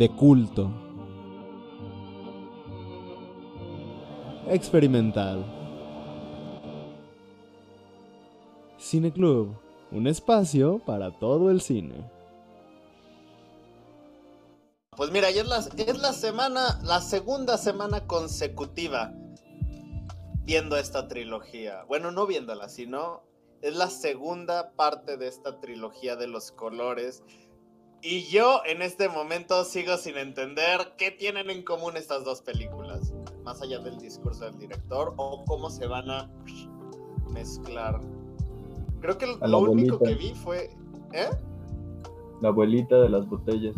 De culto. Experimental. Cineclub, un espacio para todo el cine. Pues mira, ya es la, es la semana, la segunda semana consecutiva viendo esta trilogía. Bueno, no viéndola, sino es la segunda parte de esta trilogía de los colores. Y yo en este momento sigo sin entender qué tienen en común estas dos películas, más allá del discurso del director o cómo se van a mezclar. Creo que lo único que vi fue... ¿Eh? La abuelita de las botellas.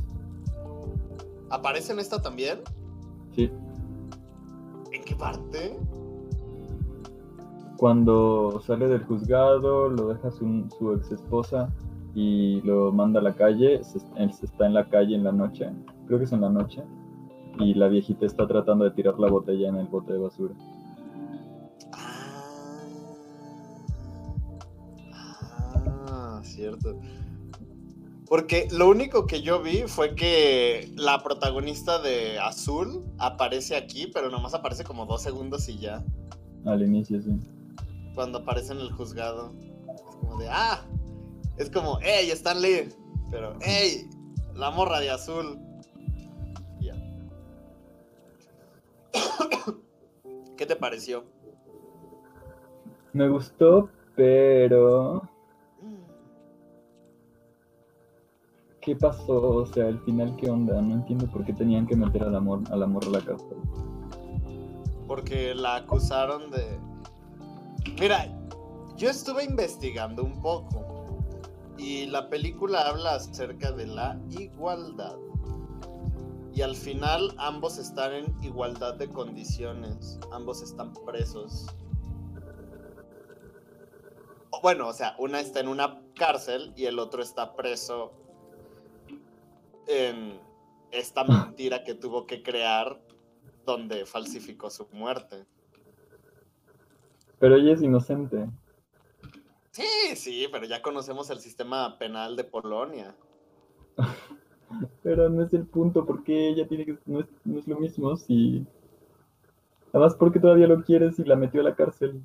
¿Aparece en esta también? Sí. ¿En qué parte? Cuando sale del juzgado, lo deja su, su ex esposa y lo manda a la calle. se- él se está en la calle en la noche. Creo que es en la noche. Y la viejita está tratando de tirar la botella en el bote de basura. Ah, cierto. Porque lo único que yo vi fue que la protagonista de Azul aparece aquí, pero nomás aparece como dos segundos y ya. Al inicio, sí. Cuando aparece en el juzgado. Es como de, ah, es como, hey, Stan Lee. Pero, hey, la morra de Azul. Y Ya. ¿Qué te pareció? Me gustó, pero. ¿Qué pasó? O sea, al final, ¿qué onda? No entiendo por qué tenían que meter al amor, al amor a la cárcel. porque la acusaron de... Mira, yo estuve investigando un poco y la película habla acerca de la igualdad. Y al final ambos están en igualdad de condiciones, ambos están presos. Bueno, o sea, una está en una cárcel y el otro está preso en esta mentira que tuvo que crear donde falsificó su muerte. Pero ella es inocente. Sí, sí, pero ya conocemos el sistema penal de Polonia. Pero no es el punto, porque ella tiene que. No es, no es lo mismo si. Además, porque todavía lo quiere si la metió a la cárcel?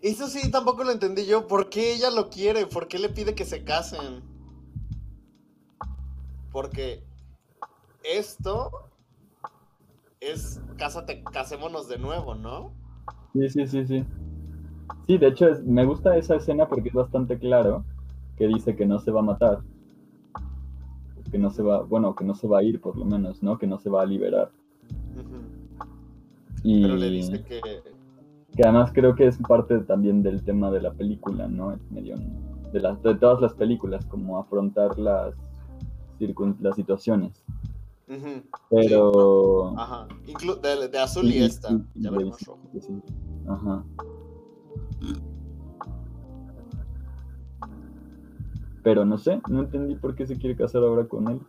Eso sí, tampoco lo entendí yo. ¿Por qué ella lo quiere? ¿Por qué le pide que se casen? Porque esto es cásate, casémonos de nuevo, ¿no? Sí, sí, sí, sí. Sí, de hecho, es- me gusta esa escena porque es bastante claro que dice que no se va a matar. Que no se va, bueno, que no se va a ir por lo menos, ¿no? Que no se va a liberar. Y Pero le dice que que además creo que es parte también del tema de la película, ¿no? Es medio de, las de todas las películas, como afrontar las, circun- las situaciones. Pero... ajá, inclu- de, de azul y esta. sí, Ya veremos rojo. sí. Ajá. Pero no sé, no entendí por qué se quiere casar ahora con él.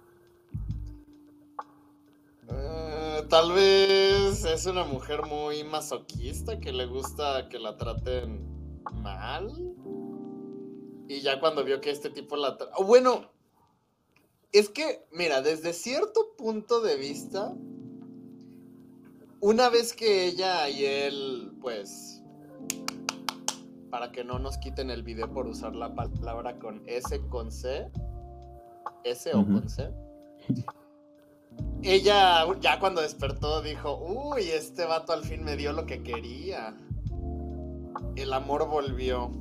Eh, tal vez es una mujer muy masoquista que le gusta que la traten mal. Y ya cuando vio que este tipo la... Oh, bueno, es que, mira, desde cierto punto de vista, una vez que ella y él, pues, para que no nos quiten el video por usar la palabra con S con C, S o con C, ella ya cuando despertó dijo, uy, este vato al fin me dio lo que quería. El amor volvió.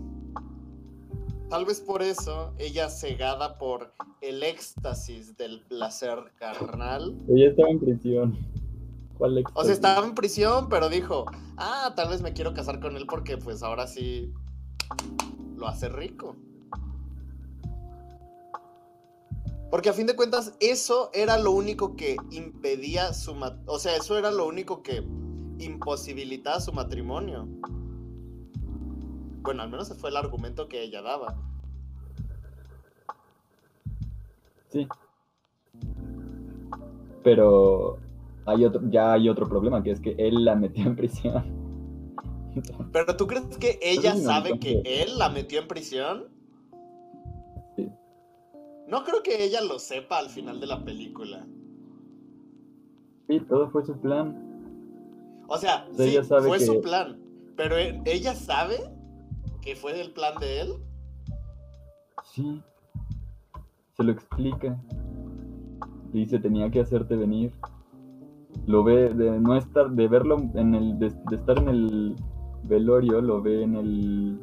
Tal vez por eso, ella cegada por el éxtasis del placer carnal. Ella estaba en prisión. ¿Cuál O sea, estaba en prisión, pero dijo, ah, tal vez me quiero casar con él porque pues ahora sí lo hace rico. Porque a fin de cuentas, eso era lo único que impedía su ma- O sea, eso era lo único que imposibilitaba su matrimonio. Bueno, al menos ese fue el argumento que ella daba. Sí. Pero hay otro, ya hay otro problema, que es que él la metió en prisión. Pero ¿tú crees que ella no, sabe que él la metió en prisión? Sí. No creo que ella lo sepa al final de la película. Sí, todo fue su plan. O sea, O sea, sí, ella sabe fue que- su plan. Pero e- ella sabe que fue el plan de él. Sí. Se lo explica. Le dice, tenía que hacerte venir. Lo ve, de no estar, de verlo en el, de, de estar en el velorio, lo ve en el...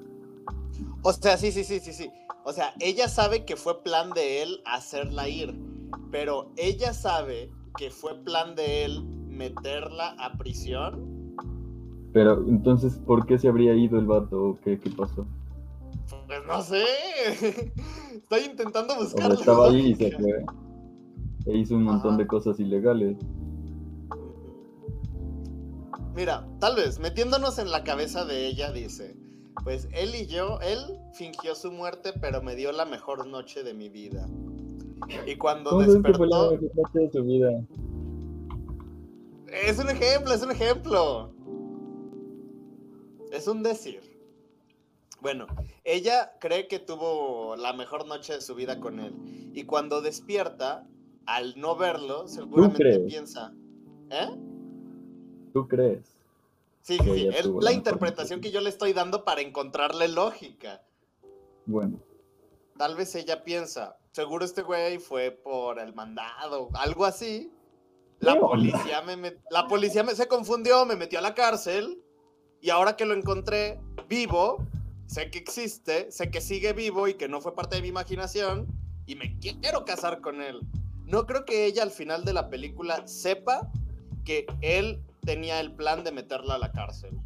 O sea, sí, sí, sí, sí, sí. O sea, ella sabe que fue plan de él hacerla ir. Pero ella sabe que fue plan de él meterla a prisión. Pero entonces, ¿por qué se habría ido el vato? ¿O qué, qué pasó? Pues no sé. Estoy intentando O buscar. sea, la estaba ahí y se fue. E hizo un montón Ajá. de cosas ilegales. Mira, tal vez metiéndonos en la cabeza de ella, dice, pues él y yo, él fingió su muerte, pero me dio la mejor noche de mi vida. Y cuando ¿Cómo sabes que fue la despertó, de vida? es un ejemplo, es un ejemplo. Es un decir. Bueno, ella cree que tuvo la mejor noche de su vida con él. Y cuando despierta, al no verlo, seguramente piensa, ¿eh? ¿Tú crees? Sí, sí, Es la interpretación que yo le estoy dando para encontrarle lógica. Bueno, Tal vez ella piensa, seguro este güey fue por el mandado, algo así. La policía me met- la policía me se confundió, me metió a la cárcel y ahora que lo encontré vivo, sé que existe, sé que sigue vivo y que no fue parte de mi imaginación y me quiero casar con él. No creo que ella al final de la película sepa que él tenía el plan de meterla a la cárcel.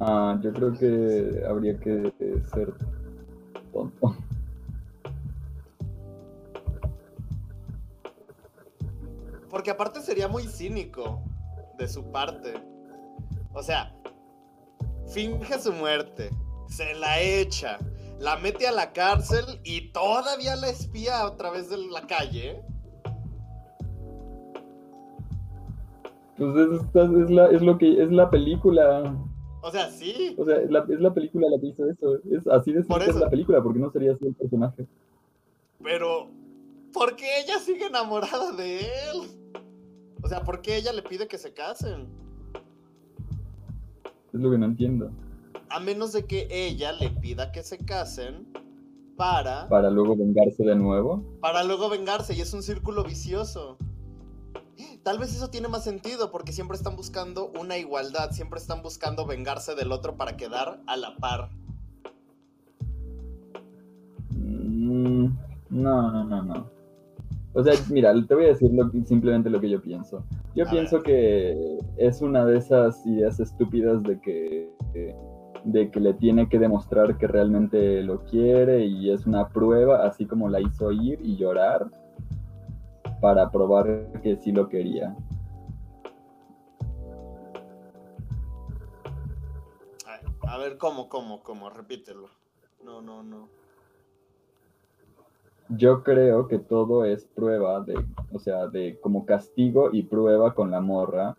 ah, yo creo que habría que ser tonto. Porque aparte sería muy cínico de su parte. O sea, finge su muerte, se la echa, la mete a la cárcel y todavía la espía a través de la calle. Pues es, es la, es lo que es la película. O sea, sí, O sea, es la, es la película la que hizo eso. Es así de simple es la película, porque no sería así el personaje. pero ¿por qué ella sigue enamorada de él? O sea, ¿por qué ella le pide que se casen? Es lo que no entiendo. A menos de que ella le pida que se casen para, Para luego vengarse de nuevo. para luego vengarse y es un círculo vicioso. Tal vez eso tiene más sentido porque siempre están buscando una igualdad, siempre están buscando vengarse del otro para quedar a la par. Mm, no, no, no, no. O sea, mira, te voy a decir lo- simplemente lo que yo pienso. Yo A pienso que es una de esas ideas estúpidas de que, de que le tiene que demostrar que realmente lo quiere y es una prueba, así como la hizo ir y llorar para probar que sí lo quería. A ver, ¿cómo, cómo, cómo? Repítelo. No, no, no. Yo creo que todo es prueba de, o sea, de como castigo y prueba con la morra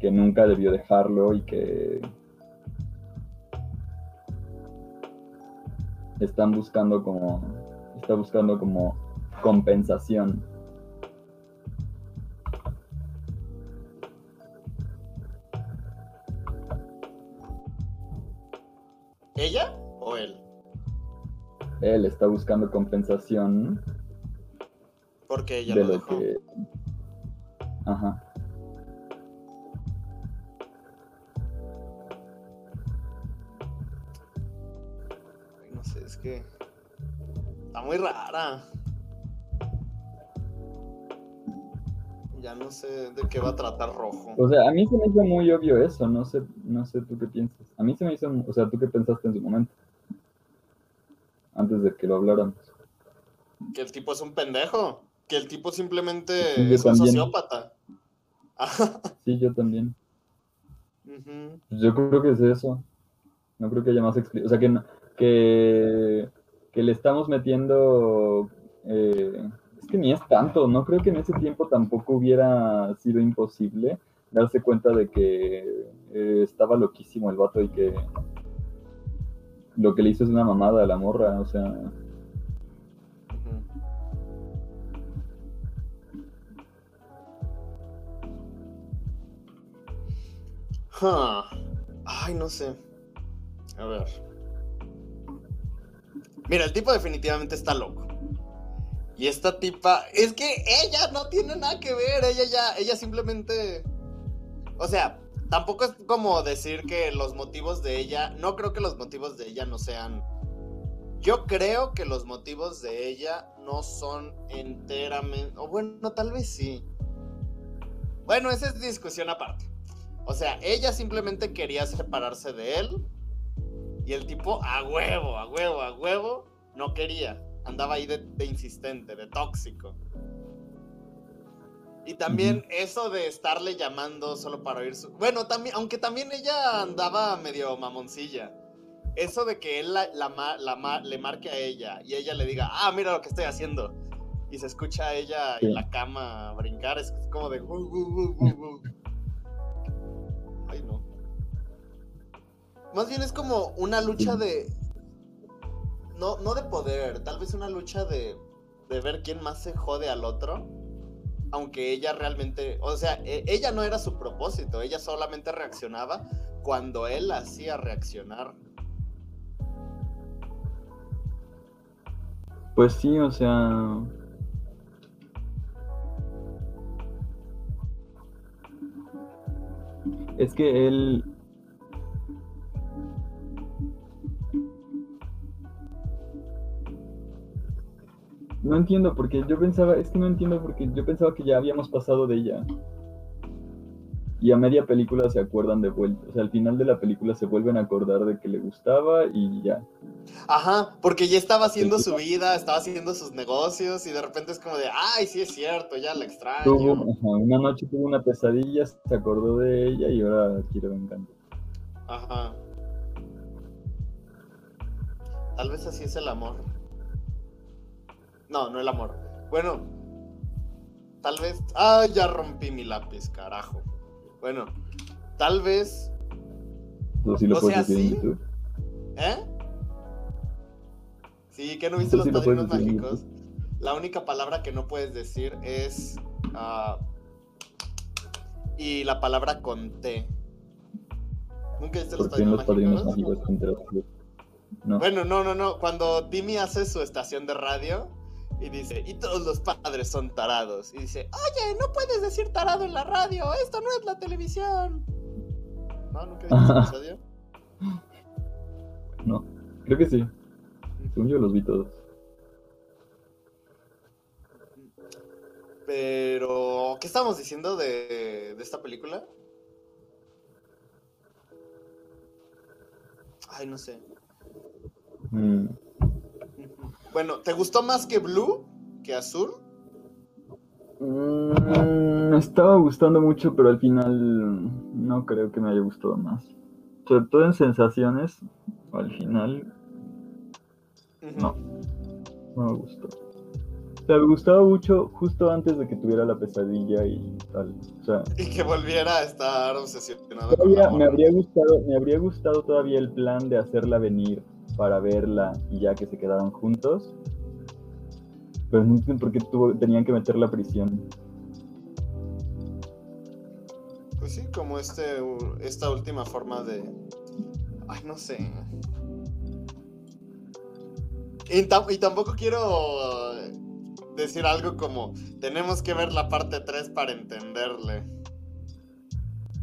que nunca debió dejarlo y que están buscando como está buscando como compensación. ¿Ella o él? Él está buscando compensación Porque ella de lo dejó. que Ajá. Ay, no sé, es que. Está muy rara. Ya no sé de qué va a tratar rojo. O sea, a mí se me hizo muy obvio eso, no sé, no sé tú qué piensas. A mí se me hizo, o sea, tú qué pensaste en su momento. antes de que lo habláramos. Que el tipo es un pendejo. Que el tipo simplemente Sí, es un sociópata. Sí, yo también. Pues Yo creo que es eso. No creo que haya más. O sea, que, que, que le estamos metiendo... eh, es que ni es tanto. No creo que en ese tiempo tampoco hubiera sido imposible darse cuenta de que eh, estaba loquísimo el vato y que lo que le hizo es una mamada a la morra. O sea. Huh. Ay, no sé. A ver. Mira, el tipo definitivamente está loco. Y esta tipa, es que ella no tiene nada que ver, ella ya, ella simplemente, o sea, tampoco es como decir que los motivos de ella, no creo que los motivos de ella no sean, yo creo que los motivos de ella no son enteramente, o bueno, tal vez sí. Bueno, esa es discusión aparte. O sea, ella simplemente quería separarse de él y el tipo a huevo, a huevo, a huevo, no quería. Andaba ahí de, de insistente, de tóxico. Y también eso de estarle llamando solo para oír su... Bueno, también, aunque también ella andaba medio mamoncilla. Eso de que él la, la la le marque a ella y ella le diga, ah, mira lo que estoy haciendo. Y se escucha a ella Sí. en la cama brincar, es como de... Ay, no. Más bien es como una lucha de... No, no de poder, tal vez una lucha de, de ver quién más se jode al otro. Aunque ella realmente, o sea, e- ella no era su propósito, ella solamente reaccionaba cuando él hacía reaccionar. pues sí, o sea... Es que él... No entiendo porque yo pensaba, es que no entiendo porque yo pensaba que ya habíamos pasado de ella. Y a media película se acuerdan de vuelta. O sea, al final de la película se vuelven a acordar de que le gustaba y ya. Ajá, porque ya estaba haciendo su vida, estaba haciendo sus negocios y de repente es como de, ay, sí es cierto, ya la extraño. Tuvo, ajá, una noche tuvo una pesadilla, se acordó de ella y ahora quiere venganza. Ajá. Tal vez así es el amor. No, no el amor. Bueno, tal vez. Ah, ya rompí mi lápiz, carajo. Bueno, tal vez. Tú sí lo O puedes sea, decir en sí. YouTube. ¿Eh? Sí, que no viste los sí lo mágicos. La única palabra que no puedes decir es. ah, y la palabra con T. ¿Nunca viste los padrinos mágicos? mágicos No. Bueno, no, no, no. Cuando Timmy hace su estación de radio y dice, y todos los padres son tarados. Y dice, oye, no puedes decir tarado en la radio, esto no es la televisión. ¿No? ¿Nunca ese episodio? No, creo que sí. Según yo los vi todos. Pero, ¿qué estamos diciendo de, de esta película? Ay, no sé. Mm, Bueno, ¿te gustó más que Blue? ¿Que Azul? mm, me estaba gustando mucho, pero al final no creo que me haya gustado más. Sobre todo en sensaciones, al final. No. no me gustó. O sea, me gustaba mucho justo antes de que tuviera la pesadilla y tal. O sea, Y que volviera a estar obsesionado con todavía la me habría gustado, me habría gustado todavía el plan de hacerla venir para verla y ya que se quedaran juntos. Pero no entiendo por qué tuvo, tenían que meterla a prisión. Pues sí, como este, esta última forma de... Ay, no sé. Y, y tampoco quiero decir algo como, tenemos que ver la parte 3 para entenderle.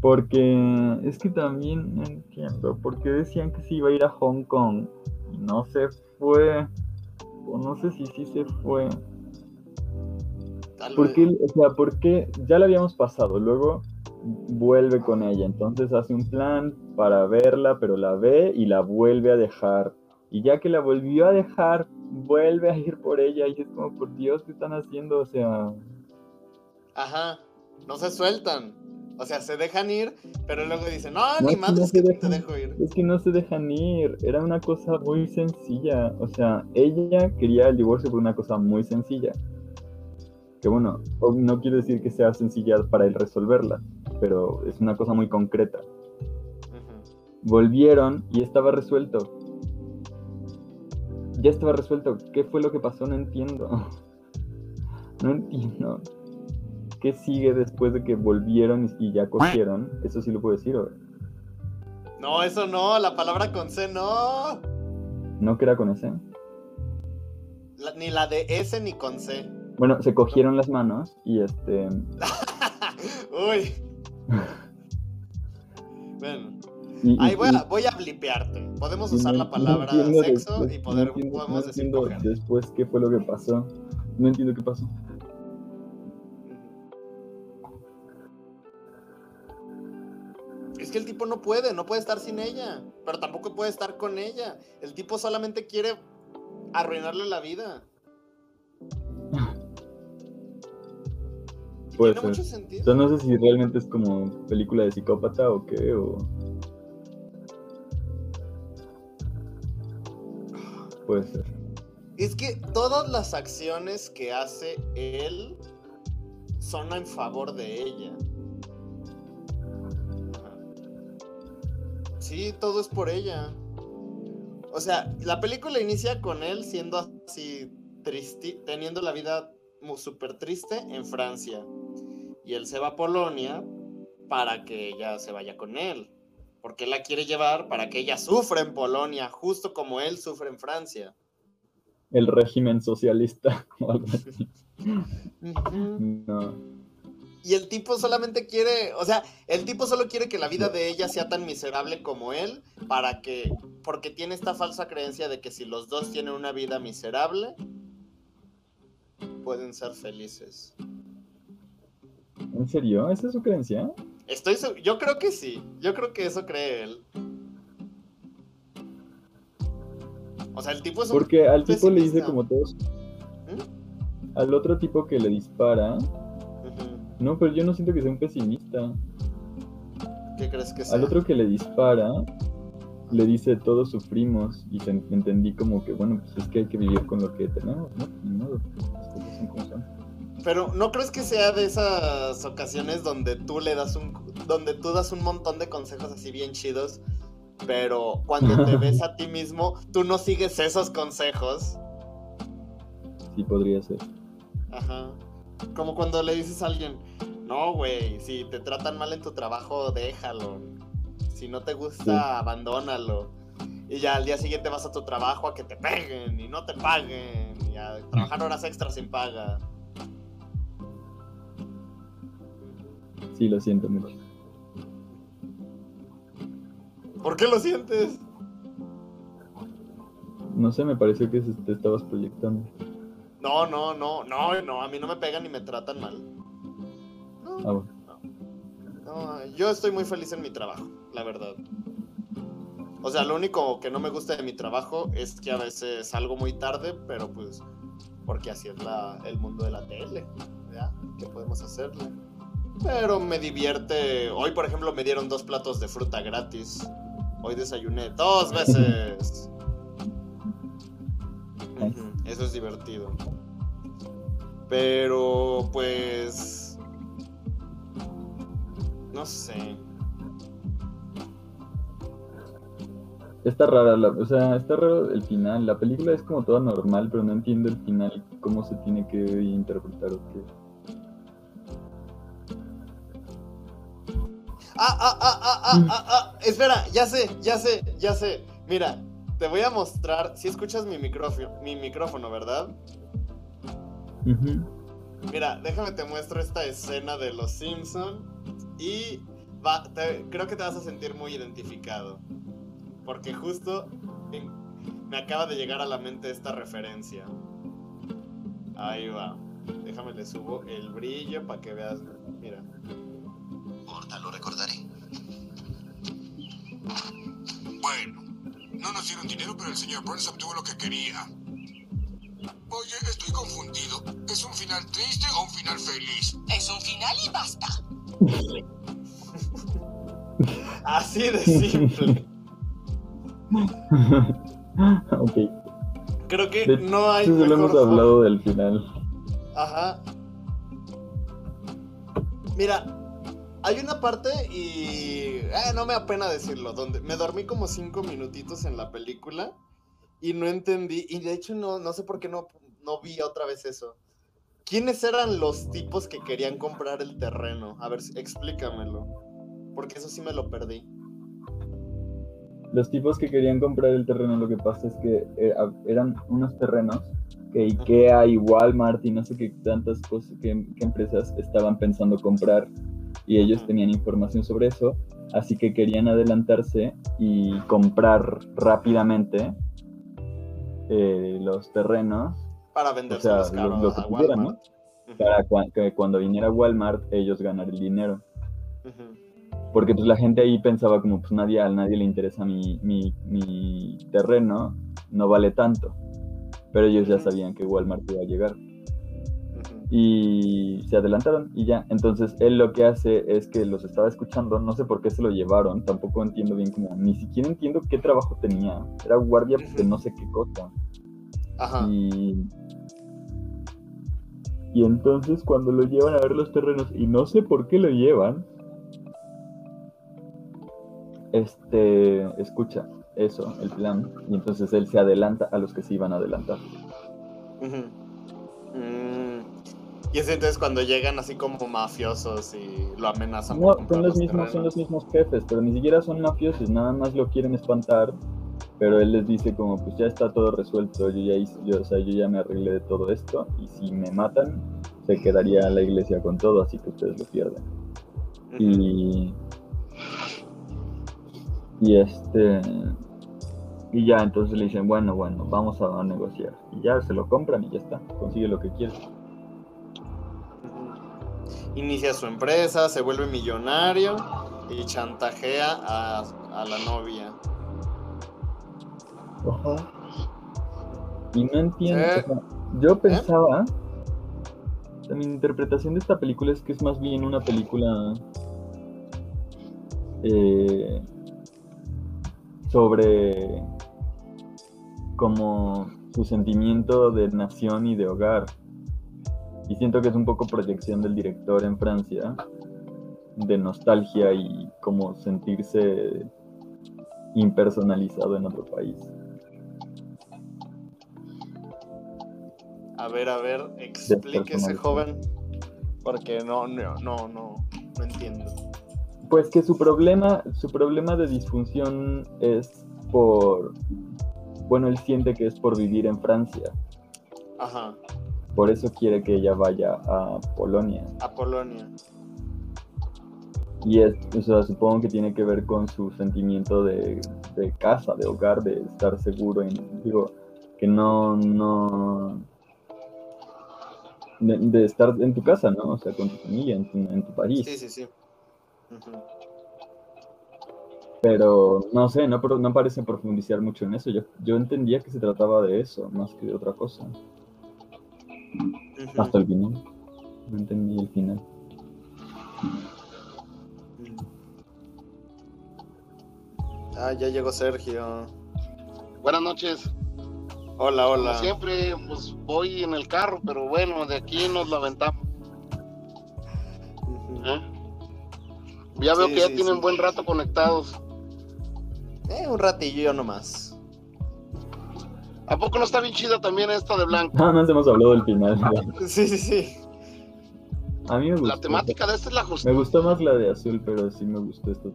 Porque es que también no entiendo, porque decían que se iba a ir a Hong Kong y no se fue. O no sé si sí se fue. Tal ¿Por vez- qué, o sea, por qué? Ya la habíamos pasado, luego vuelve con ella, entonces hace un plan para verla, pero la ve y la vuelve a dejar. Y ya que la volvió a dejar vuelve a ir por ella y es como, por Dios, ¿qué están haciendo? O sea, Ajá. No se sueltan. O sea, se dejan ir, pero luego dicen, no, No, ni más no es que te dejan. dejo ir. es que no se dejan ir. Era una cosa muy sencilla. O sea, ella quería el divorcio por una cosa muy sencilla. Que bueno, no quiero decir que sea sencilla para él resolverla, pero es una cosa muy concreta. Volvieron y estaba resuelto. Ya estaba resuelto. ¿Qué fue lo que pasó? No entiendo. No entiendo. ¿Qué sigue después de que volvieron y ya cogieron? Eso sí lo puedo decir. ¿o? No, eso no, la palabra con C no. ¿No que era con? La- ni la de S ni con C. Bueno, se cogieron las manos y este. Uy. bueno, y- ahí voy a, voy a blipearte. Podemos usar no- la palabra sexo después- y poder, no entiendo- podemos decir después qué fue lo que pasó. No entiendo qué pasó. Es que el tipo no puede, no puede estar sin ella, pero tampoco puede estar con ella. El tipo solamente quiere arruinarle la vida. Y Puede tiene ser. mucho sentido. sea, no sé si realmente es como película de psicópata o qué, o. Puede ser. Es que todas las acciones que hace él son en favor de ella. Sí, todo es por ella. O sea, la película inicia con él siendo así triste, teniendo la vida súper triste en Francia. Y él se va a Polonia para que ella se vaya con él. Porque él la quiere llevar para que ella sufra en Polonia, justo como él sufre en Francia. El régimen socialista. No. Y el tipo solamente quiere, o sea, el tipo solo quiere que la vida de ella sea tan miserable como él, para que, porque tiene esta falsa creencia de que si los dos tienen una vida miserable, pueden ser felices. ¿En serio? ¿Esa es su creencia? Estoy, seg- yo creo que sí, yo creo que eso cree él. O sea, el tipo es un... Porque al tipo le dice como todos. ¿Mm? Al otro tipo que le dispara. No, pero yo no siento que sea un pesimista. ¿Qué crees que sea? Al otro que le dispara, le dice todos sufrimos. Y te- entendí como que, bueno, pues es que hay que vivir con lo que tenemos, ¿no? Ni modo. Pero ¿no crees que sea de esas ocasiones donde tú le das un donde tú das un montón de consejos así bien chidos, pero cuando te ves a ti mismo, tú no sigues esos consejos? Sí, podría ser. Ajá. Como cuando le dices a alguien, "No, güey, si te tratan mal en tu trabajo, déjalo. Si no te gusta, Sí. abandónalo." Y ya al día siguiente vas a tu trabajo a que te peguen y no te paguen y a trabajar horas extras sin paga. Sí, lo siento mucho. ¿Por qué lo sientes? No sé, me pareció que te estabas proyectando. No, no, no, no, no, a mí no me pegan ni me tratan mal. No, Ah, bueno. no, yo estoy muy feliz en mi trabajo, la verdad. O sea, lo único que no me gusta de mi trabajo es que a veces salgo muy tarde, pero pues, porque así es la, el mundo de la tele, ¿ya? ¿Qué podemos hacerle? Pero me divierte. Hoy, por ejemplo, me dieron dos platos de fruta gratis. Hoy desayuné dos veces. Ujú, Eso es divertido. Pero, pues... No sé. Está rara, la, o sea, está raro el final. La película es como toda normal, pero no entiendo el final, cómo se tiene que interpretar o qué. Ah, ah, ah, ah, ah, ah, ah. Espera, ya sé, ya sé, ya sé. Mira, te voy a mostrar. Si escuchas mi micrófono, mi micrófono, ¿verdad? Ujú. Mira, déjame te muestro esta escena de Los Simpson y va, te- creo que te vas a sentir muy identificado. Porque justo en- me acaba de llegar a la mente esta referencia. Ahí va. Déjame le subo el brillo para que veas. Mira. Porta, lo recordaré. Bueno, no nos dieron dinero, pero el señor Burns obtuvo lo que quería. Oye, estoy confundido. ¿Es un final triste o un final feliz? Es un final y basta. Así de simple. ok. Creo que De no hay Sí, solo hemos hablado del final. Ajá. Mira, hay una parte y eh, no me da pena decirlo, donde me dormí como cinco minutitos en la película y no entendí y de hecho no, no sé por qué no, no vi otra vez eso. ¿Quiénes eran los tipos que querían comprar el terreno? A ver, explícamelo. Porque eso sí me lo perdí. Los tipos que querían comprar el terreno, lo que pasa es que eh, eran unos terrenos que Ikea y Walmart y no sé qué tantas cosas, qué empresas estaban pensando comprar y ellos tenían información sobre eso, así que querían adelantarse y comprar rápidamente eh, los terrenos Para o venderse sea, los a pudieran, ¿no? Walmart. Ujú, Para que cuando viniera Walmart ellos ganar el dinero. Porque pues la gente ahí pensaba como pues nadie, a nadie le interesa mi, mi, mi terreno, no vale tanto. Pero ellos ya sabían que Walmart iba a llegar. Y se adelantaron y ya. Entonces él lo que hace es que los estaba escuchando, no sé por qué se lo llevaron, tampoco entiendo bien como, ni siquiera entiendo qué trabajo tenía. Era guardia de no sé qué cosa. Ajá. Y, y entonces cuando lo llevan a ver los terrenos, y no sé por qué lo llevan, este, escucha eso, el plan, y entonces él se adelanta a los que se iban a adelantar. Mm. Y es entonces cuando llegan así como mafiosos y lo amenazan. No, son los mismos, son los mismos jefes, pero ni siquiera son mafiosos, nada más lo quieren espantar, pero él les dice como, pues ya está todo resuelto, yo ya hice, yo, o sea, yo ya me arreglé de todo esto, y si me matan, se quedaría la iglesia con todo, así que ustedes lo pierden. Y y este y ya entonces le dicen bueno bueno vamos a negociar y ya se lo compran y ya está consigue lo que quiere Ujú. Inicia su empresa, se vuelve millonario y chantajea a, a la novia. y no entiendo Eh. o sea, yo pensaba o sea, mi interpretación de esta película es que es más bien una película eh, sobre como su sentimiento de nación y de hogar. Y siento que es un poco proyección del director en Francia, de nostalgia y como sentirse impersonalizado en otro país. A ver, a ver, explíquese, joven. Porque no, no, no, no, no entiendo. Pues que su problema, su problema de disfunción es por, bueno, él siente que es por vivir en Francia, Ajá, por eso quiere que ella vaya a Polonia. a Polonia. Y es, o sea, supongo que tiene que ver con su sentimiento de, de casa, de hogar, de estar seguro, en, digo, que no, no, de, de estar en tu casa, ¿no? O sea, con tu familia, en tu, en tu país. Sí, sí, sí. Pero no sé, no, no parece profundizar mucho en eso. Yo, yo entendía que se trataba de eso, más que de otra cosa. Hasta el final. No entendí el final. Ah, ya llegó Sergio. Buenas noches. Hola, Como hola. siempre, pues voy en el carro, pero bueno, de aquí nos la aventamos. Ujú. ¿eh? Ya veo Sí, que ya sí, tienen sí. buen rato conectados. Eh, un ratillo yo nomás. ¿A poco no está bien chida también esta de blanco? Nada más hemos hablado del final. Sí, sí, sí. A mí me gustó. La temática de esta es la Me justicia. gustó más la de azul, pero sí me gustó esto.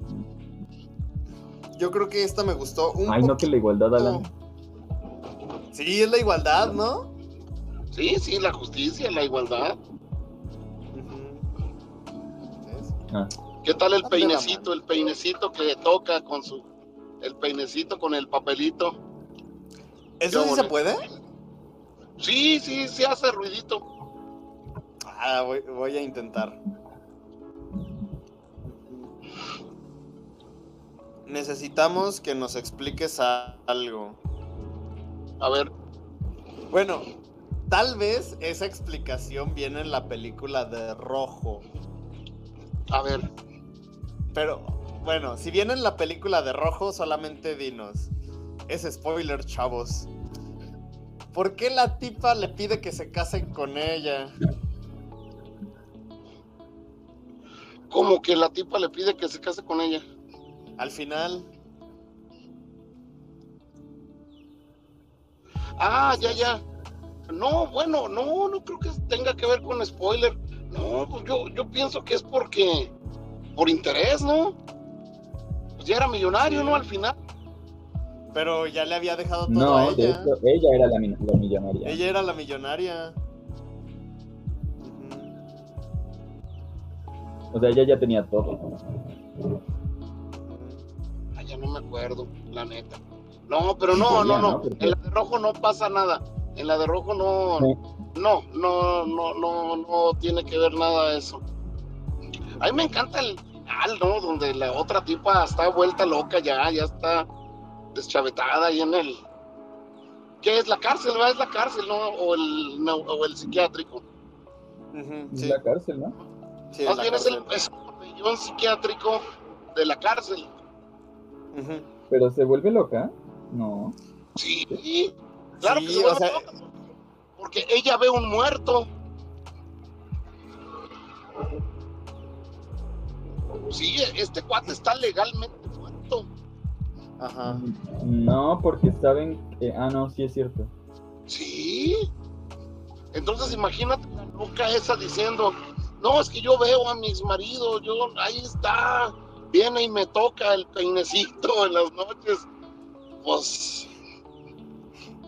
Yo creo que esta me gustó un Ay, no que la igualdad, Alan. Sí, es la igualdad, ¿no? Sí, sí, la justicia, la igualdad. Ah, ¿Qué tal el peinecito? El peinecito que toca con su. El peinecito con el papelito. ¿Eso sí se puede? Sí, sí, sí hace ruidito. Ah, voy, voy a intentar. Necesitamos que nos expliques algo. A ver, Bueno, Tal vez esa explicación viene en la película de Rojo. A ver, Pero bueno, si viene en la película de Rojo, solamente dinos. Es spoiler, chavos. ¿Por qué la tipa le pide que se casen con ella? como que la tipa le pide que se case con ella. Al final. Ah, ya, ya. No, bueno, no, no creo que tenga que ver con spoiler. No, pues yo, yo pienso que es porque, por interés, ¿no? Pues ya era millonario, ¿no? Al final. Pero ya le había dejado todo No, a de ella. hecho, ella era la, mi- la millonaria. Ella era la millonaria. O sea, ella ya tenía todo. Ah, ya no me acuerdo, la neta. No, pero no, Sí, no, ya, no. En la de rojo no pasa nada. En la de rojo no, Sí. no, no, no, no, no tiene que ver nada eso. A mí me encanta el final, ¿no? Donde la otra tipa está vuelta loca ya, ya está deschavetada ahí en el. ¿Qué es la cárcel? ¿verdad? Es la cárcel, ¿no? O el, no, o el psiquiátrico. Es Sí, la cárcel, ¿no? sí, Más bien es el, cárcel. es el pabellón psiquiátrico de la cárcel. Pero se vuelve loca. No. Sí, claro Sí, que se o vuelve sea- loca, Porque ella ve un muerto. Sí, este cuate está legalmente muerto. Ajá. No, porque saben que. Ah, no, sí es cierto. Sí. Entonces imagínate la loca esa diciendo, no, es que yo veo a mis maridos, yo, ahí está, viene y me toca el peinecito en las noches. Pues,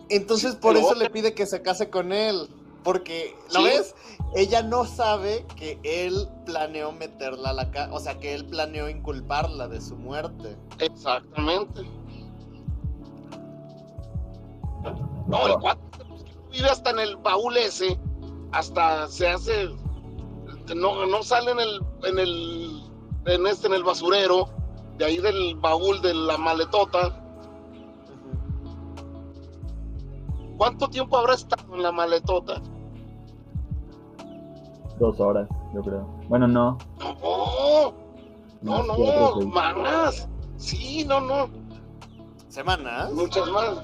Entonces por eso le pide que se case con él. Porque, ¿lo Sí. ves? Ella no sabe que él planeó meterla a la cárcel. O sea, que él planeó inculparla de su muerte. exactamente. No, el cuate pues, que vive hasta en el baúl ese, hasta se hace, no, no sale en el, en el, en este, en el basurero, de ahí del baúl de la maletota. ¿Cuánto tiempo habrá estado en la maletota? Dos horas, yo creo. Bueno, no. No, no, cuatro, no, seis. más. Sí, no, no, ¿Semanas? muchas más.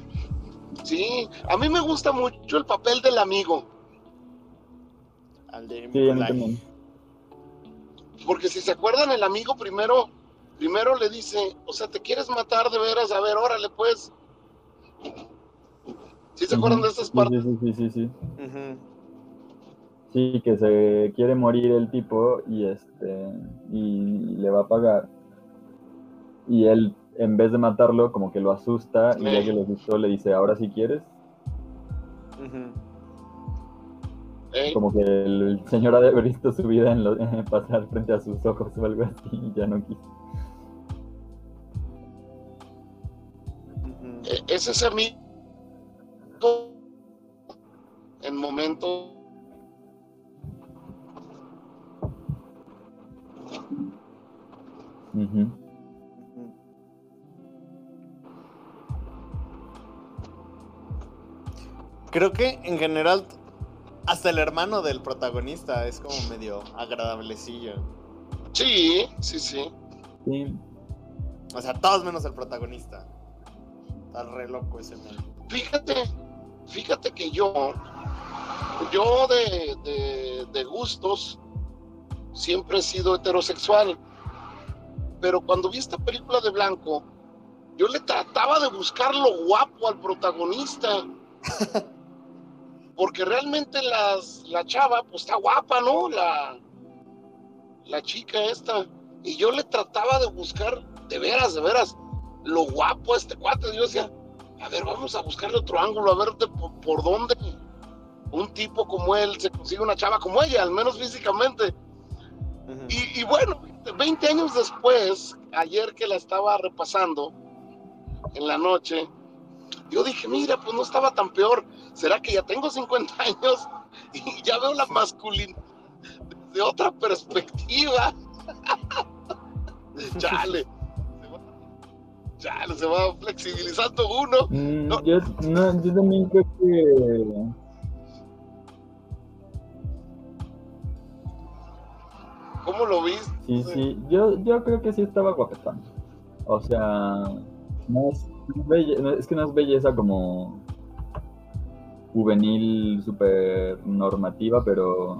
Sí, a mí me gusta mucho el papel del amigo, Al de Sí, a mí Nicolai. también. porque si se acuerdan, el amigo primero, primero le dice, o sea, ¿te quieres matar de veras? A ver, órale, pues. ¿Sí se acuerdan de estas Sí, partes? Sí, sí, sí, sí. Sí, que se quiere morir el tipo y este y le va a pagar. Y él, en vez de matarlo, como que lo asusta y ya Sí. que lo asustó le dice, ahora si quieres. Ujú. Ey, Como que el señor ha de haber visto su vida en lo- pasar frente a sus ojos o algo así y ya no quiso. Ujú. e- es ese amigo en momento Creo que en general hasta el hermano del protagonista es como medio agradablecillo. Sí, sí, sí. Sí, O sea, todos menos el protagonista. Está re loco ese man. Fíjate, fíjate que yo, yo de, de- de gustos, siempre he sido heterosexual. Pero cuando vi esta película de Blanco, yo le trataba de buscar lo guapo al protagonista. Porque realmente las, la chava, pues está guapa, ¿no? La, la chica esta. Y yo le trataba de buscar, de veras, de veras, lo guapo a este cuate. Yo decía, a ver, vamos a buscarle otro ángulo, a ver de por, por dónde un tipo como él se consigue una chava como ella, al menos físicamente. Y bueno, 20 años después, ayer que la estaba repasando en la noche, yo dije, mira, pues no estaba tan peor. ¿Será que ya tengo 50 años y ya veo la masculinidad de otra perspectiva? Chale. Chale, se va flexibilizando uno. No. Yo, no, yo también creo que ¿Cómo lo viste? Sí, sí, yo, yo creo que sí estaba guapetón. O sea, no es, belle- no- es que no es belleza como juvenil, súper normativa, pero.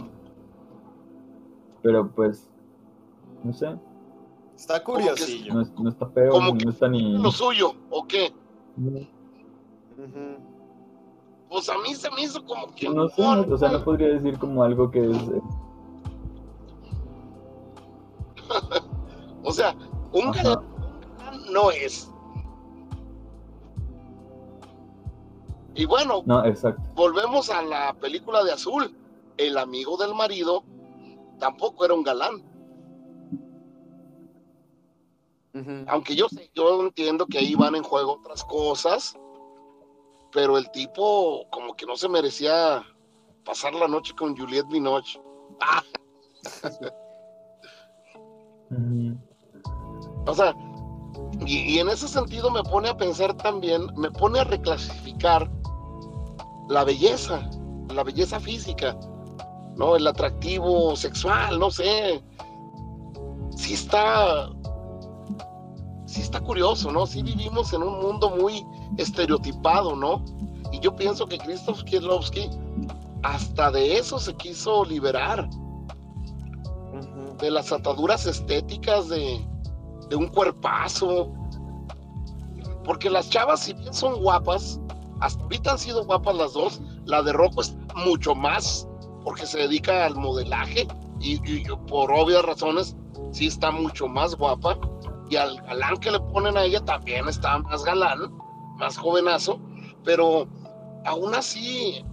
Pero pues. No sé, Está curiosillo. no, es- no está feo, no está ni. ¿Lo suyo o qué? Ujú. Pues a mí se me hizo como que. No sé, o sea, no podría decir como algo que es. O sea, un Ajá. galán no es. Y bueno, No, volvemos a la película de Azul. El amigo del marido tampoco era un galán. Aunque yo sé, yo entiendo que ahí van en juego otras cosas, pero el tipo como que no se merecía pasar la noche con Juliette Binoche. Ah, O sea, y, en ese sentido me pone a pensar también, me pone a reclasificar la belleza, la belleza física, ¿no? El atractivo sexual, no sé. Sí está, sí está curioso, ¿no? Sí vivimos en un mundo muy estereotipado, ¿no? Y yo pienso que Krzysztof Kieslowski hasta de eso se quiso liberar. De las ataduras estéticas de, un cuerpazo. Porque las chavas, si bien son guapas, hasta ahorita han sido guapas las dos, la de Rocco es mucho más, porque se dedica al modelaje y, por obvias razones sí está mucho más guapa. Y al galán que le ponen a ella también está más galán, más jovenazo, pero aún así,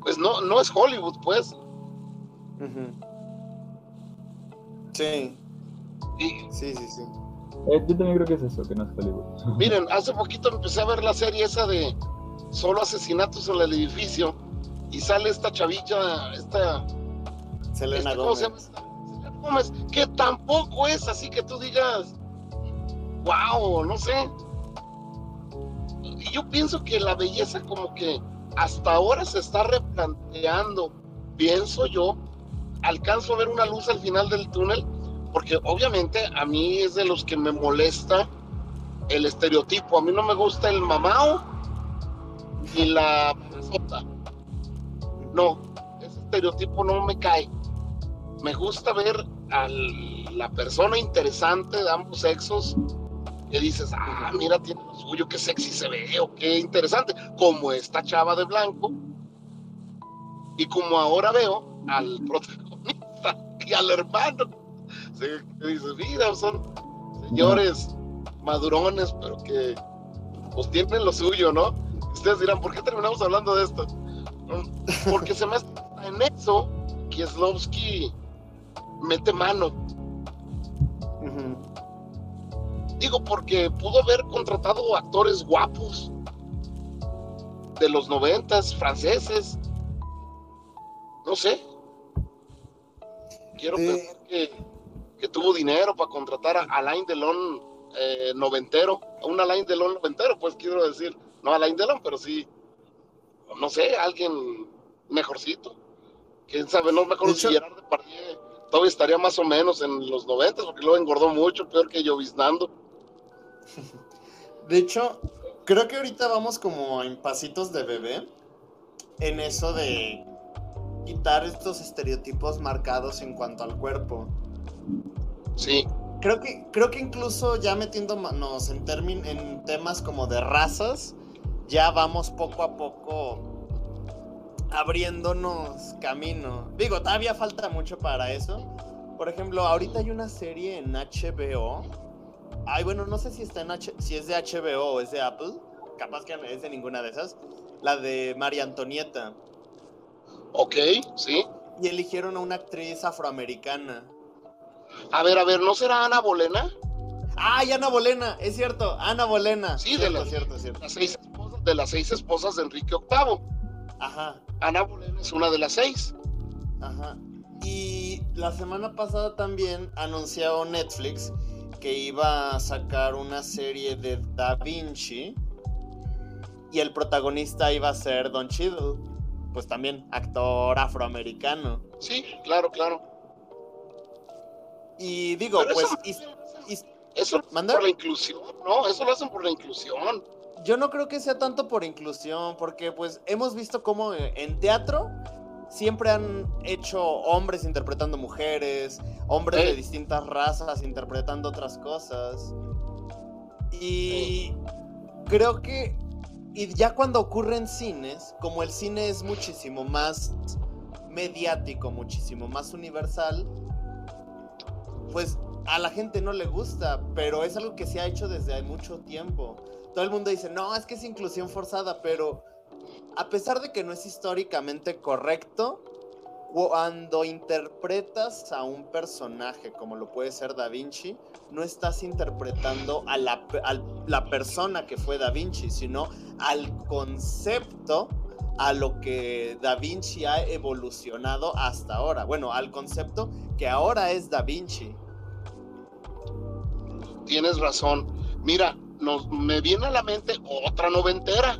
pues no, no es Hollywood, pues. Ujú. Sí, sí, sí, sí. Eh, yo también creo que es eso, que no es Hollywood. Miren, hace poquito empecé a ver la serie esa de solo asesinatos en el edificio y sale esta chavilla, esta, Selena esta- ¿cómo se Gómez. Selena Gómez, que tampoco es así que tú digas, wow, no sé. Y yo pienso que la belleza como que hasta ahora se está replanteando, pienso yo, alcanzo a ver una luz al final del túnel, porque obviamente a mí es de los que me molesta el estereotipo. A mí no me gusta el mamao ni la mamazota. No, ese estereotipo no me cae. Me gusta ver a la persona interesante de ambos sexos que dices, ah, mira, tiene lo suyo, qué sexy se ve, o qué interesante, como esta chava de blanco. Y como ahora veo al protagonista y al hermano, se, que dices, mira, son señores madurones, pero que pues tienen lo suyo, ¿no? Ustedes dirán, ¿por qué terminamos hablando de esto? Mm, Porque se me hace en eso Kieslowski mete mano. Digo, porque pudo haber contratado actores guapos de los noventas, franceses. No sé. Quiero pensar que, que tuvo dinero para contratar a Alain Delon eh, noventero, a un Alain Delon noventero, pues quiero decir, no Alain Delon, pero sí, no sé, alguien mejorcito. Quién sabe, no me acuerdo De si Gerard Depardieu todavía estaría más o menos en los noventas, porque luego engordó mucho, peor que lloviznando. De hecho, creo que ahorita vamos como en pasitos de bebé en eso de quitar estos estereotipos marcados en cuanto al cuerpo. Sí, Creo que, creo que incluso ya metiéndonos en, en temas como de razas, ya vamos poco a poco abriéndonos camino. Digo, todavía falta mucho para eso. Por ejemplo, ahorita hay una serie en HBO. Ay, bueno, no sé si está en H si es de HBO o es de Apple. Capaz que es de ninguna de esas. La de María Antonieta. Ok, sí. Y eligieron a una actriz afroamericana. A ver, a ver, ¿no será Ana Bolena? ¡Ay, Ana Bolena! Es cierto, Ana Bolena. Sí, de la- cierto, cierto. Las seis esposas, de las seis esposas de Enrique VIII. Ajá, Ana Bolena es una de las seis. ajá. Y la semana pasada también anunció Netflix que iba a sacar una serie de Da Vinci y el protagonista iba a ser Don Cheadle, pues también actor afroamericano. Sí, claro, claro. Y digo, Pero pues, eso- y- y- Eso lo hacen ¿Manda? por la inclusión, ¿no? Eso lo hacen por la inclusión. yo no creo que sea tanto por inclusión, porque pues hemos visto cómo eh, en teatro siempre han hecho hombres interpretando mujeres, hombres de distintas razas interpretando otras cosas. Y creo que y ya cuando ocurre en cines, como el cine es muchísimo más mediático, muchísimo más universal, pues a la gente no le gusta, pero es algo que se ha hecho desde mucho tiempo. Todo el mundo dice, no, es que es inclusión forzada, pero a pesar de que no es históricamente correcto, cuando interpretas a un personaje como lo puede ser Da Vinci, no estás interpretando a la, persona que fue Da Vinci, sino al concepto a lo que Da Vinci ha evolucionado hasta ahora. Bueno, al concepto que ahora es Da Vinci. Tienes razón. Mira, me viene a la mente otra noventera.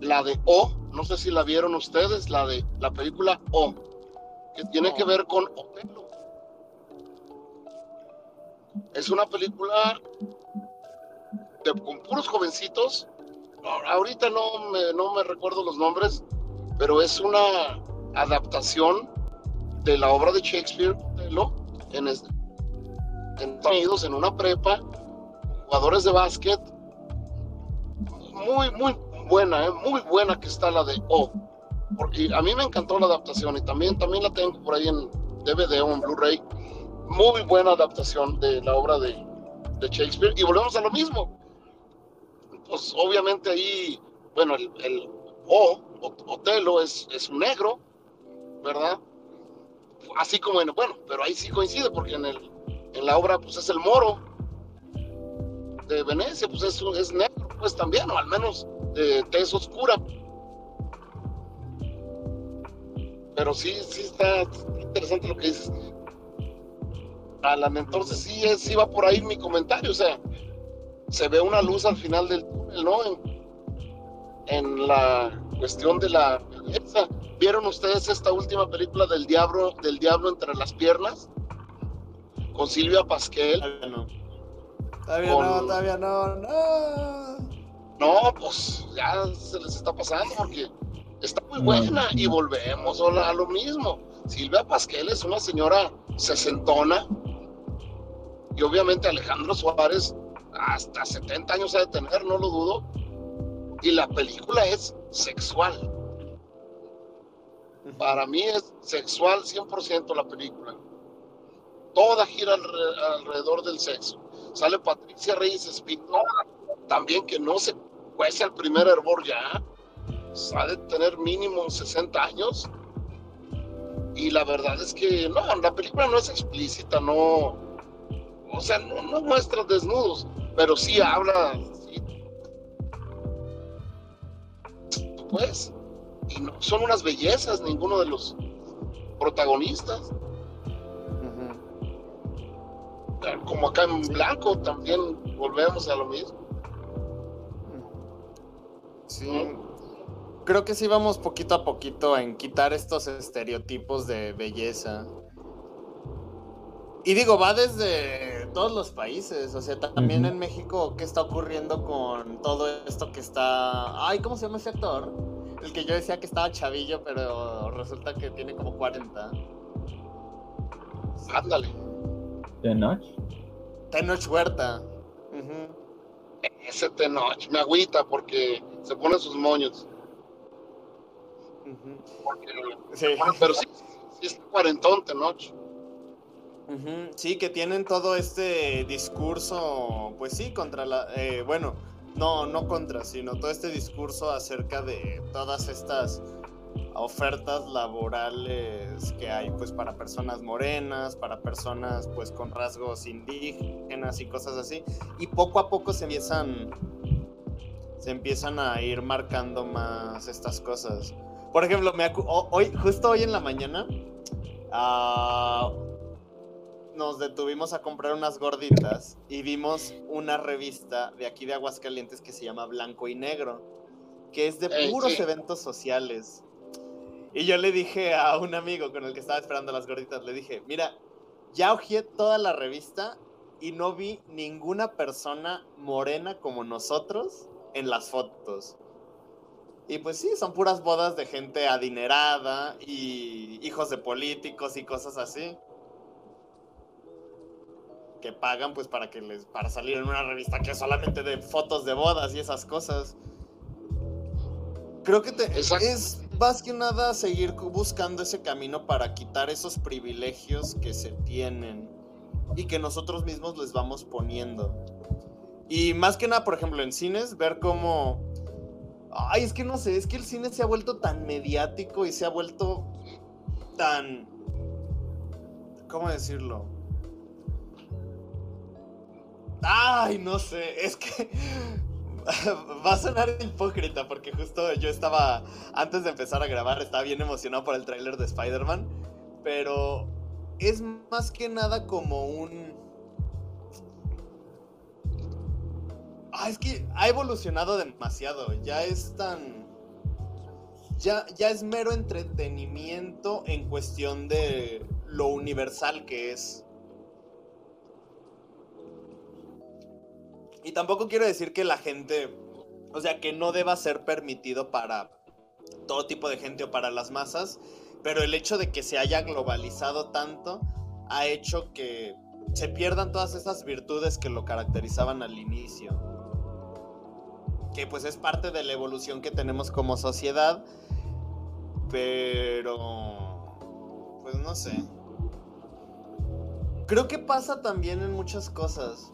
La de O. No sé si la vieron ustedes, la de la película O. Que tiene No. que ver con Otelo. Es una película de- con puros jovencitos. Ahorita no me, no me recuerdo los nombres, pero es una adaptación de la obra de Shakespeare, Otelo, en, es- en Estados Unidos, en una prepa, jugadores de básquet. Muy, muy buena, ¿eh? muy buena que está la de O. Porque a mí me encantó la adaptación y también, también la tengo por ahí en DVD o en Blu-ray. Muy buena adaptación de la obra de, de Shakespeare. Y volvemos a lo mismo. Pues obviamente ahí, bueno, el, el O, Ot- Otelo, es, es un negro, ¿verdad? Así como en, bueno, pero ahí sí coincide porque en el, en la obra pues es el moro de Venecia, pues es, es negro, pues también, o al menos de tez oscura. Pero sí, sí está interesante lo que dices. Alan, entonces sí, sí va por ahí mi comentario, o sea, se ve una luz al final del túnel, ¿no? En, la cuestión de la belleza. ¿Vieron ustedes esta última película del diablo, del diablo entre las piernas? Con Silvia Pasquel. Todavía no. Todavía no, todavía no, no. No, pues ya se les está pasando porque está muy buena y volvemos a lo- mismo. Silvia Pasquel es una señora sesentona y obviamente Alejandro Suárez hasta 70 años ha de tener, no lo dudo. Y la película es sexual. Para mí es sexual 100% la película. Toda gira alre- alrededor del sexo. Sale Patricia Reyes Espinosa, también que no se cuece el primer hervor ya. Ha de tener mínimo 60 años. Y la verdad es que no, la película no es explícita, no. O sea, no, no muestra desnudos, pero sí habla. sí. Pues, y no son unas bellezas ninguno de los protagonistas. Como acá en blanco también volvemos a lo mismo. Sí. Creo que sí vamos poquito a poquito en quitar estos estereotipos de belleza. Y digo, va desde todos los países. O sea, también en México, ¿qué está ocurriendo con todo esto que está. Ay, ¿cómo se llama ese actor? El que yo decía que estaba chavillo, pero resulta que tiene como 40. Ándale. Tenoch. Tenoch Huerta. Ese Tenoch me agüita porque se pone sus moños. Porque- Sí. pero sí, sí es cuarentón Tenoch. Ujú, Sí, que tienen todo este discurso, pues sí, contra la, eh, bueno, no, no contra, sino todo este discurso acerca de todas estas ofertas laborales que hay, pues para personas morenas, para personas, pues con rasgos indígenas y cosas así, y poco a poco se empiezan, se empiezan a ir marcando más estas cosas. Por ejemplo, me hoy, justo hoy en la mañana, ah, nos detuvimos a comprar unas gorditas y vimos una revista de aquí de Aguascalientes que se llama Blanco y Negro, que es de puros sí. eventos sociales. Y yo le dije a un amigo con el que estaba esperando las gorditas, le dije, mira, ya hojeé toda la revista y no vi ninguna persona morena como nosotros en las fotos. Y pues sí, son puras bodas de gente adinerada y hijos de políticos y cosas así. Que pagan pues para que les para salir en una revista que es solamente de fotos de bodas y esas cosas. Creo que te, es más que nada seguir buscando ese camino para quitar esos privilegios que se tienen y que nosotros mismos les vamos poniendo. Y más que nada, por ejemplo, en cines, ver cómo... Ay, es que no sé, es que el cine se ha vuelto tan mediático y se ha vuelto tan... ¿Cómo decirlo? Ay, no sé, es que va a sonar hipócrita porque justo yo estaba, antes de empezar a grabar, estaba bien emocionado por el tráiler de Spider-Man, pero es más que nada como un... Ah, es que ha evolucionado demasiado, ya es tan... Ya, ya es mero entretenimiento en cuestión de lo universal que es. Y tampoco quiero decir que la gente, o sea, que no deba ser permitido para todo tipo de gente o para las masas, pero el hecho de que se haya globalizado tanto ha hecho que se pierdan todas esas virtudes que lo caracterizaban al inicio. Que pues es parte de la evolución que tenemos como sociedad, pero pues no sé. Creo que pasa también en muchas cosas.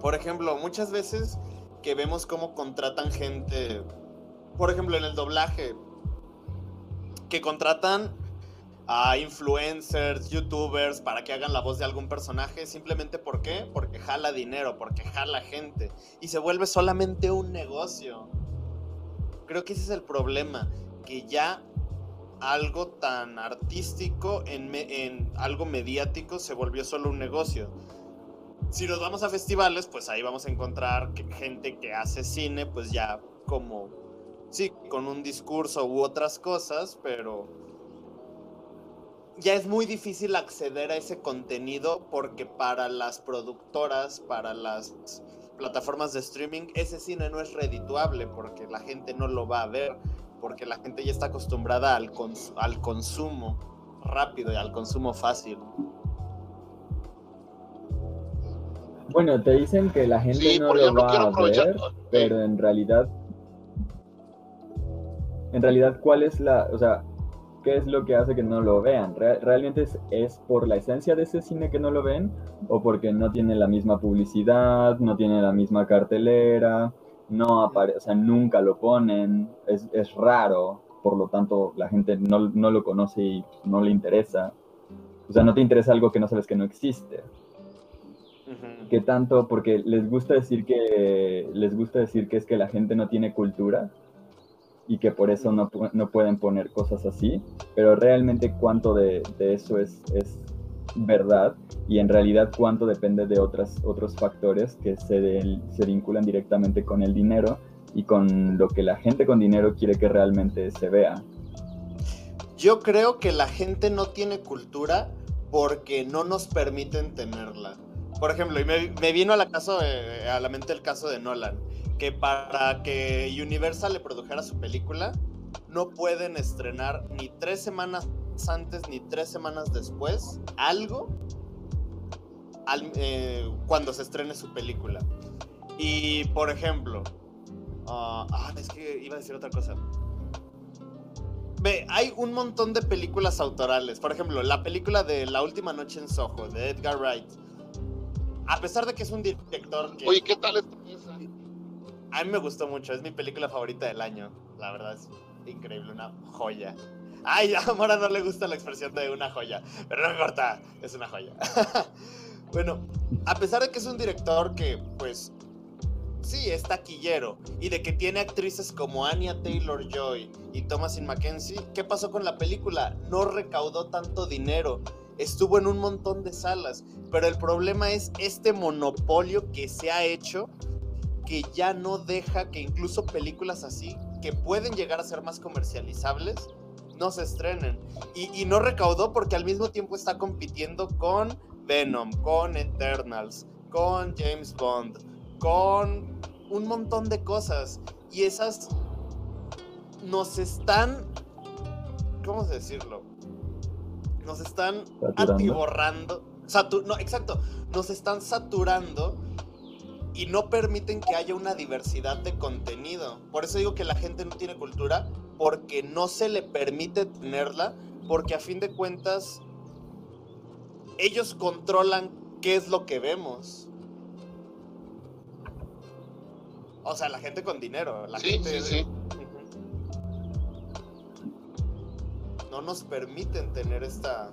Por ejemplo, muchas veces que vemos cómo contratan gente, por ejemplo, en el doblaje, que contratan a influencers, youtubers para que hagan la voz de algún personaje, simplemente ¿por qué? Porque jala dinero, porque jala gente y se vuelve solamente un negocio. Creo que ese es el problema, que ya algo tan artístico en, en algo mediático se volvió solo un negocio. Si nos vamos a festivales, pues ahí vamos a encontrar gente que hace cine, pues ya como, sí, con un discurso u otras cosas, pero ya es muy difícil acceder a ese contenido porque para las productoras, para las plataformas de streaming, ese cine no es redituable porque la gente no lo va a ver, porque la gente ya está acostumbrada al, cons- al consumo rápido y al consumo fácil. Bueno, te dicen que la gente Sí, no lo no va a ver, pero en realidad, en realidad, ¿cuál es la, o sea, qué es lo que hace que no lo vean? Re- ¿Realmente es, es por la esencia de ese cine que no lo ven? ¿O porque no tiene la misma publicidad, no tiene la misma cartelera, no aparece, o sea, nunca lo ponen, es, es raro, por lo tanto la gente no, no lo conoce y no le interesa? O sea, no te interesa algo que no sabes que no existe que tanto porque les gusta decir que les gusta decir que es que la gente no tiene cultura y que por eso no, no pueden poner cosas así, pero realmente cuánto de, de eso es, es verdad y en realidad cuánto depende de otras, otros factores que se, del- se vinculan directamente con el dinero y con lo que la gente con dinero quiere que realmente se vea. Yo creo que la gente no tiene cultura porque no nos permiten tenerla. Por ejemplo, y me, me vino a la, caso, eh, a la mente el caso de Nolan, que para que Universal le produjera su película, no pueden estrenar ni tres semanas antes ni tres semanas después algo al- eh, cuando se estrene su película. Y, por ejemplo, ah, ah, es que iba a decir otra cosa. Ve, hay un montón de películas autorales. Por ejemplo, la película de La última noche en Soho, de Edgar Wright. A pesar de que es un director que Oye, ¿qué tal esta pieza? A mí me gustó mucho, es mi película favorita del año. La verdad es increíble, una joya. Ay, a Mora no le gusta la expresión de una joya, pero no importa, es una joya. bueno, a pesar de que es un director que, pues, sí, es taquillero y de que tiene actrices como Anya Taylor Joy y Thomasin Mackenzie, ¿qué pasó con la película? No recaudó tanto dinero. Estuvo en un montón de salas, pero el problema es este monopolio que se ha hecho que ya no deja que incluso películas así, que pueden llegar a ser más comercializables, no se estrenen. Y, y no recaudó porque al mismo tiempo está compitiendo con Venom, con Eternals, con James Bond, con un montón de cosas. Y esas nos están, ¿cómo decirlo? Nos están Saturando. atiborrando. satu- no, exacto. Nos están saturando y no permiten que haya una diversidad de contenido. Por eso digo que la gente no tiene cultura, porque no se le permite tenerla, porque a fin de cuentas ellos controlan qué es lo que vemos. O sea, la gente con dinero, la Sí, gente... sí, sí. No nos permiten tener esta...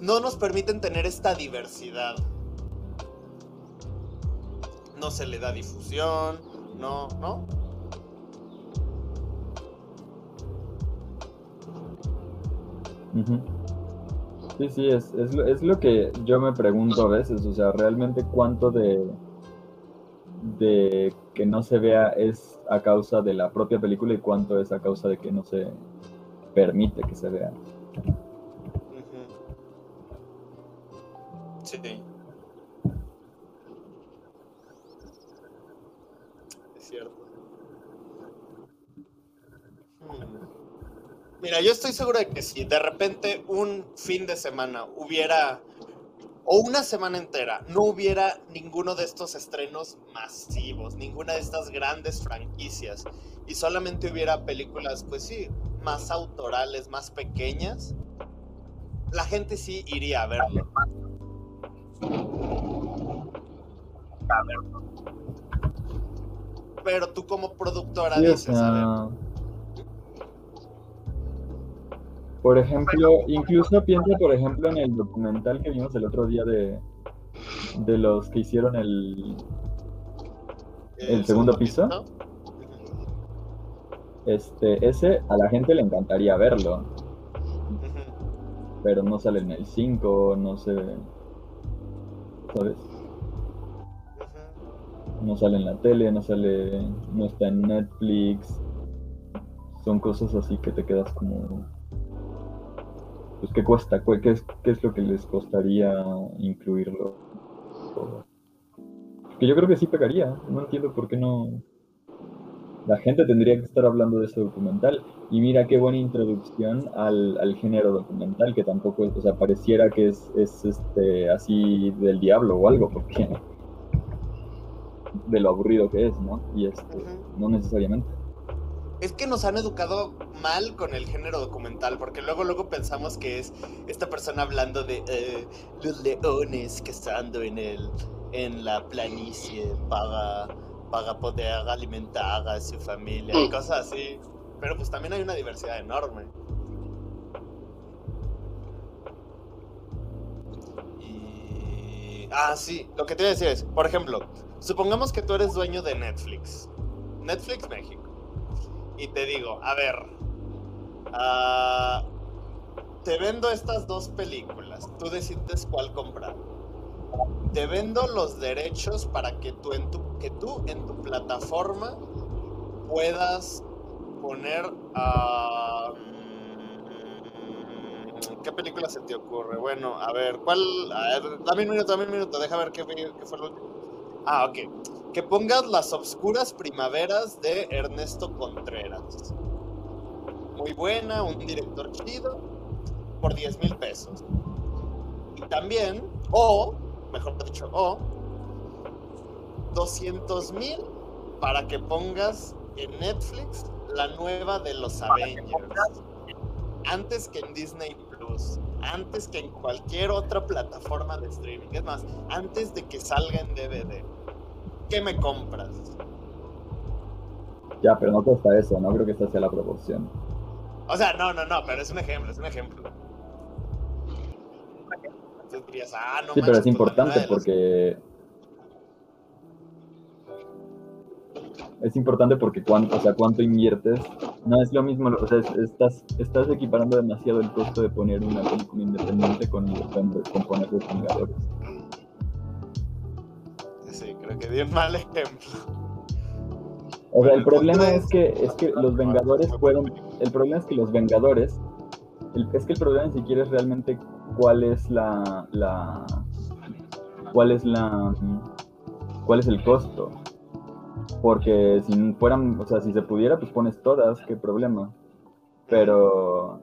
No nos permiten tener esta diversidad. No se le da difusión, no, ¿no? Sí, sí, es, es, lo, es lo que yo me pregunto a veces, o sea, realmente cuánto de, de que no se vea es a causa de la propia película y cuánto es a causa de que no se permite que se vea. Sí. Es cierto. Hmm. Mira, yo estoy seguro de que si de repente un fin de semana hubiera, o una semana entera, no hubiera ninguno de estos estrenos masivos, ninguna de estas grandes franquicias, y solamente hubiera películas, pues sí, más autorales, más pequeñas, la gente sí iría a verlo. A verlo. Pero tú como productora dices, a ver, por ejemplo, incluso piensa, por ejemplo, en el documental que vimos el otro día de, de los que hicieron el, ¿el segundo piso? Este, ese a la gente le encantaría verlo, pero no sale en el 5, no sé, ¿sabes? No sale en la tele, no sale, no está en Netflix. Son cosas así que te quedas como, pues qué cuesta, ¿Cu- qué es, qué es lo que les costaría incluirlo. Que yo creo que sí pegaría, no entiendo por qué no. La gente tendría que estar hablando de ese documental. Y mira qué buena introducción al, al género documental, que tampoco es, o sea, pareciera que es, es este así del diablo o algo, porque de lo aburrido que es, ¿no? Y este, no necesariamente. Es que nos han educado mal con el género documental, porque luego luego pensamos que es esta persona hablando de eh, los leones que estando en el en la planicie para para poder alimentar a su familia y cosas así. Pero pues también hay una diversidad enorme. Y ah, sí, lo que te iba a decir es, por ejemplo, supongamos que tú eres dueño de Netflix. Netflix México y te digo, a ver, ah, te vendo estas dos películas, tú decides cuál comprar. Te vendo los derechos para que tú en tu, que tú en tu plataforma puedas poner a... ¿Qué película se te ocurre? Bueno, a ver, ¿cuál? A ver, dame un minuto, dame un minuto, deja ver qué, qué fue lo último. Ah, ok. Que pongas las obscuras primaveras de Ernesto Contreras. Muy buena, un director chido, por 10 mil pesos. Y también, o, mejor dicho, o, 200 mil para que pongas en Netflix la nueva de los Avengers. Antes que en Disney Plus, antes que en cualquier otra plataforma de streaming. Es más, antes de que salga en DVD. ¿Qué me compras? Ya, pero no cuesta eso, no creo que esta sea la proporción. O sea, no, no, no, pero es un ejemplo, es un ejemplo. Entonces dirías, ah, no Sí, pero es pues, importante porque. Es importante porque cuánto, o sea, cuánto inviertes. No es lo mismo, o sea, es- estás, estás equiparando demasiado el costo de poner una película independiente con, con, con poner los Vengadores. Sí, creo que di un mal ejemplo. O sea, el problema es que, es que los Vengadores pueden. El problema es que los Vengadores. el- es que el problema ni siquiera es realmente cuál es la. la cuál es la. cuál es el costo. Porque si fueran. O sea, si se pudiera, pues pones todas, qué problema. Pero.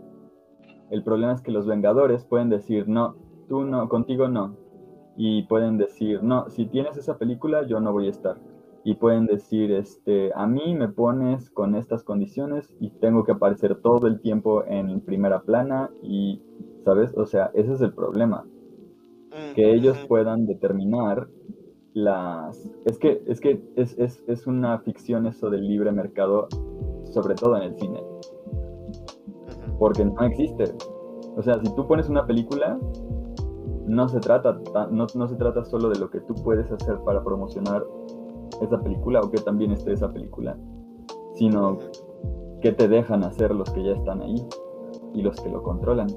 El problema es que los Vengadores pueden decir, no, tú no, contigo no. Y pueden decir, no, si tienes esa película, yo no voy a estar y pueden decir, este, a mí me pones con estas condiciones y tengo que aparecer todo el tiempo en primera plana y, ¿sabes? O sea, ese es el problema, Mm, que ellos puedan determinar las... Es que, es, que es, es, es una ficción eso del libre mercado, sobre todo en el cine, porque no existe. O sea, si tú pones una película, no se trata, ta- no, no se trata solo de lo que tú puedes hacer para promocionar esa película o que también esté esa película, sino que te dejan hacer los que ya están ahí y los que lo controlan.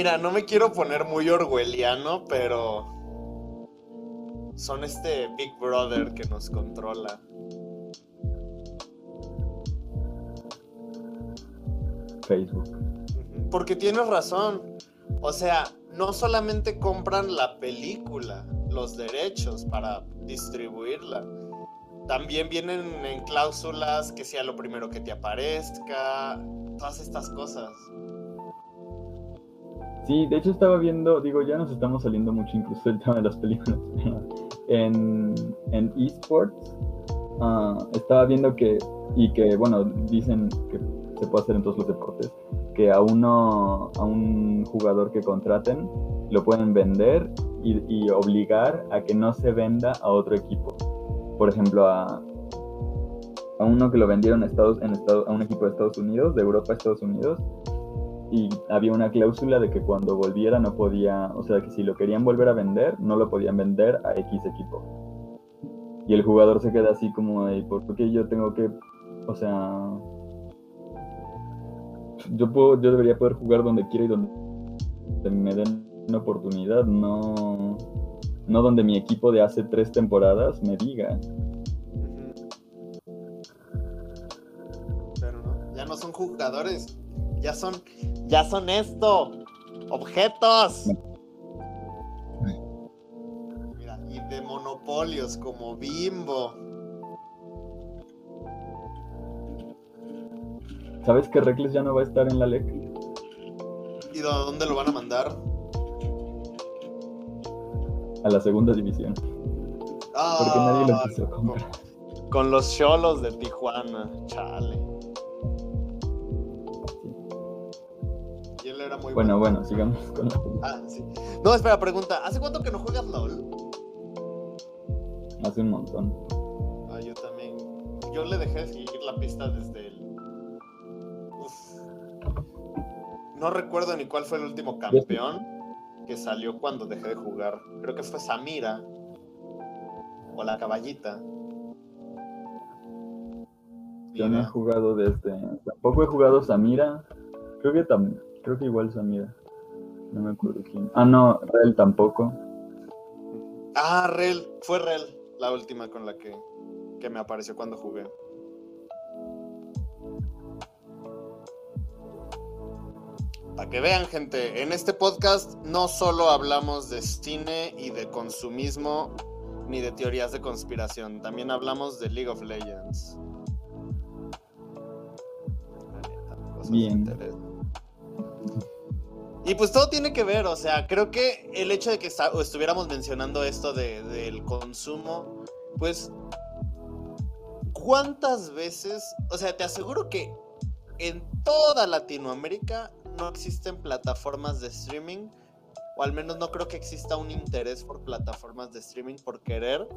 Mira, no me quiero poner muy orwelliano, pero son este Big Brother que nos controla. Facebook. Porque tienes razón. O sea, no solamente compran la película, los derechos para distribuirla. También vienen en cláusulas que sea lo primero que te aparezca, todas estas cosas. Sí, de hecho estaba viendo, digo, ya nos estamos saliendo mucho incluso del tema de las películas. en, en esports ah, estaba viendo que, y que bueno, dicen que se puede hacer en todos los deportes, que a uno, a un jugador que contraten, lo pueden vender y, y obligar a que no se venda a otro equipo. Por ejemplo, a, a uno que lo vendieron a, Estados, en Estados, a un equipo de Estados Unidos, de Europa a Estados Unidos, y había una cláusula de que cuando volviera no podía, o sea, que si lo querían volver a vender, no lo podían vender a X equipo. Y el jugador se queda así como de, ¿por qué yo tengo que, o sea, yo puedo, yo debería poder jugar donde quiera y donde me den una oportunidad, no, no donde mi equipo de hace tres temporadas me diga. Pero no, ya no son jugadores, ya son, ya son esto, objetos. Mira, y de monopolios como Bimbo. ¿Sabes que Reckless ya no va a estar en la LEC? ¿Y de dónde lo van a mandar? A la segunda división. Porque nadie lo quiso con, comprar. con los cholos de Tijuana, chale. Era muy Bueno, bueno, sigamos con la. Ah, sí. No, espera, pregunta. ¿Hace cuánto que no juegas LOL? Hace un montón. Ah, yo también. Yo le dejé de seguir la pista desde el. Uf. No recuerdo ni cuál fue el último campeón que salió cuando dejé de jugar. Creo que fue Samira. O la caballita. Yo no he jugado desde. Tampoco he jugado Samira. Creo que también. Creo que igual Samira. No me acuerdo quién. Ah, no, Rel tampoco. Ah, Rel. Fue Rel la última con la que, que me apareció cuando jugué. Para que vean, gente, en este podcast no solo hablamos de cine y de consumismo ni de teorías de conspiración, también hablamos de League of Legends. Bien. Y pues todo tiene que ver, o sea, creo que el hecho de que estuviéramos mencionando esto de- del consumo, pues, ¿cuántas veces? O sea, te aseguro que en toda Latinoamérica no existen plataformas de streaming, o al menos no creo que exista un interés por plataformas de streaming por querer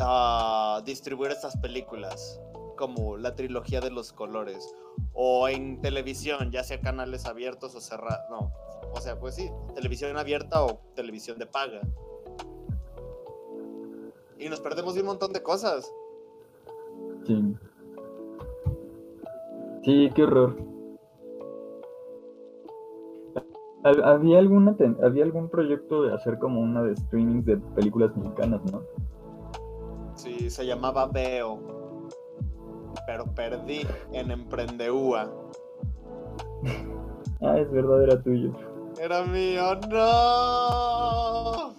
ah, distribuir estas películas, como la trilogía de los colores, o en televisión, ya sea canales abiertos o cerrados, no, o sea, pues sí, televisión abierta o televisión de paga. Y nos perdemos de un montón de cosas. Sí. Sí, qué horror. Ha- Había alguna había algún proyecto de hacer como una de streaming de películas mexicanas, ¿no? Sí, se llamaba Veo. Pero perdí en Emprendeúa. Ah, es verdad, era tuyo. Era mío, no.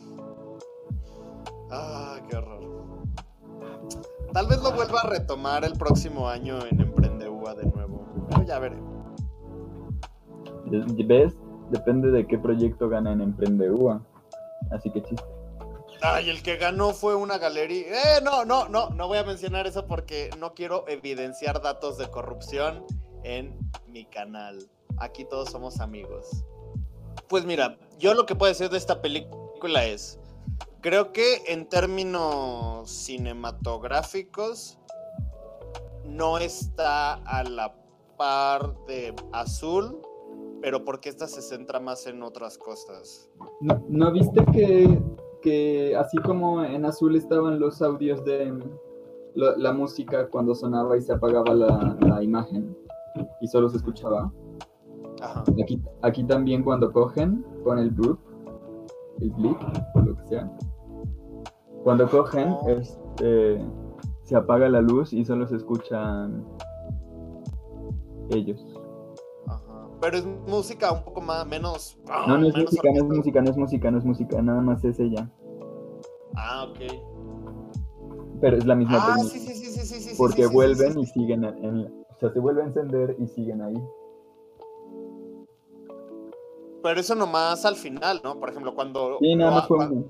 Ah, qué horror. Tal vez lo vuelva a retomar el próximo año en Emprendeúa de nuevo. Pero ya veré. ¿Ves? Depende de qué proyecto gana en Emprendeuá. Así que chiste. Ay, el que ganó fue una galería. Eh, no, no, no, no voy a mencionar eso porque no quiero evidenciar datos de corrupción en mi canal. Aquí todos somos amigos. Pues mira, yo lo que puedo decir de esta película es, creo que en términos cinematográficos no está a la par de Azul, pero porque esta se centra más en otras cosas. ¿No, no viste que, que así como en azul estaban los audios de lo- la música cuando sonaba y se apagaba la, la imagen y solo se escuchaba? Ajá. Aquí, aquí también cuando cogen con el bloop, el blip, o lo que sea. Cuando cogen, Oh. este, se apaga la luz y solo se escuchan ellos. Pero es música un poco más, menos. No, no es menos música, no es música, no es música, no es música, nada más es ella. Ah, ok. Pero es la misma Ah, técnica. sí, sí, sí, sí, sí, porque sí, sí, sí, vuelven sí, y siguen en, en- o sea, se vuelve a encender y siguen ahí. Pero eso nomás al final, ¿no? Por ejemplo, cuando. Sí, nada más fue cua- uno.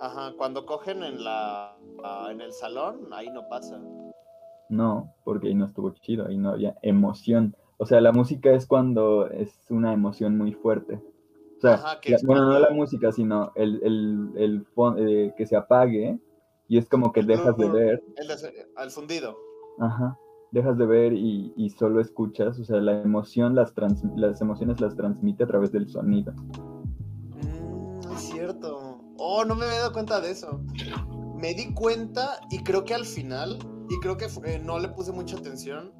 Ajá, cuando cogen en la. ah, en el salón, ahí no pasa. No, porque ahí no estuvo chido, ahí no había emoción. O sea, la música es cuando es una emoción muy fuerte. O sea, Ajá, la- bueno, no la música, sino el, el, el eh, que se apague y es como que dejas de ver, El de- al fundido. ajá, dejas de ver y, y solo escuchas. O sea, la emoción, las, trans- las emociones las transmite a través del sonido. Mm, es cierto. Oh, no me había dado cuenta de eso. Me di cuenta y creo que al final, y creo que eh, no le puse mucha atención,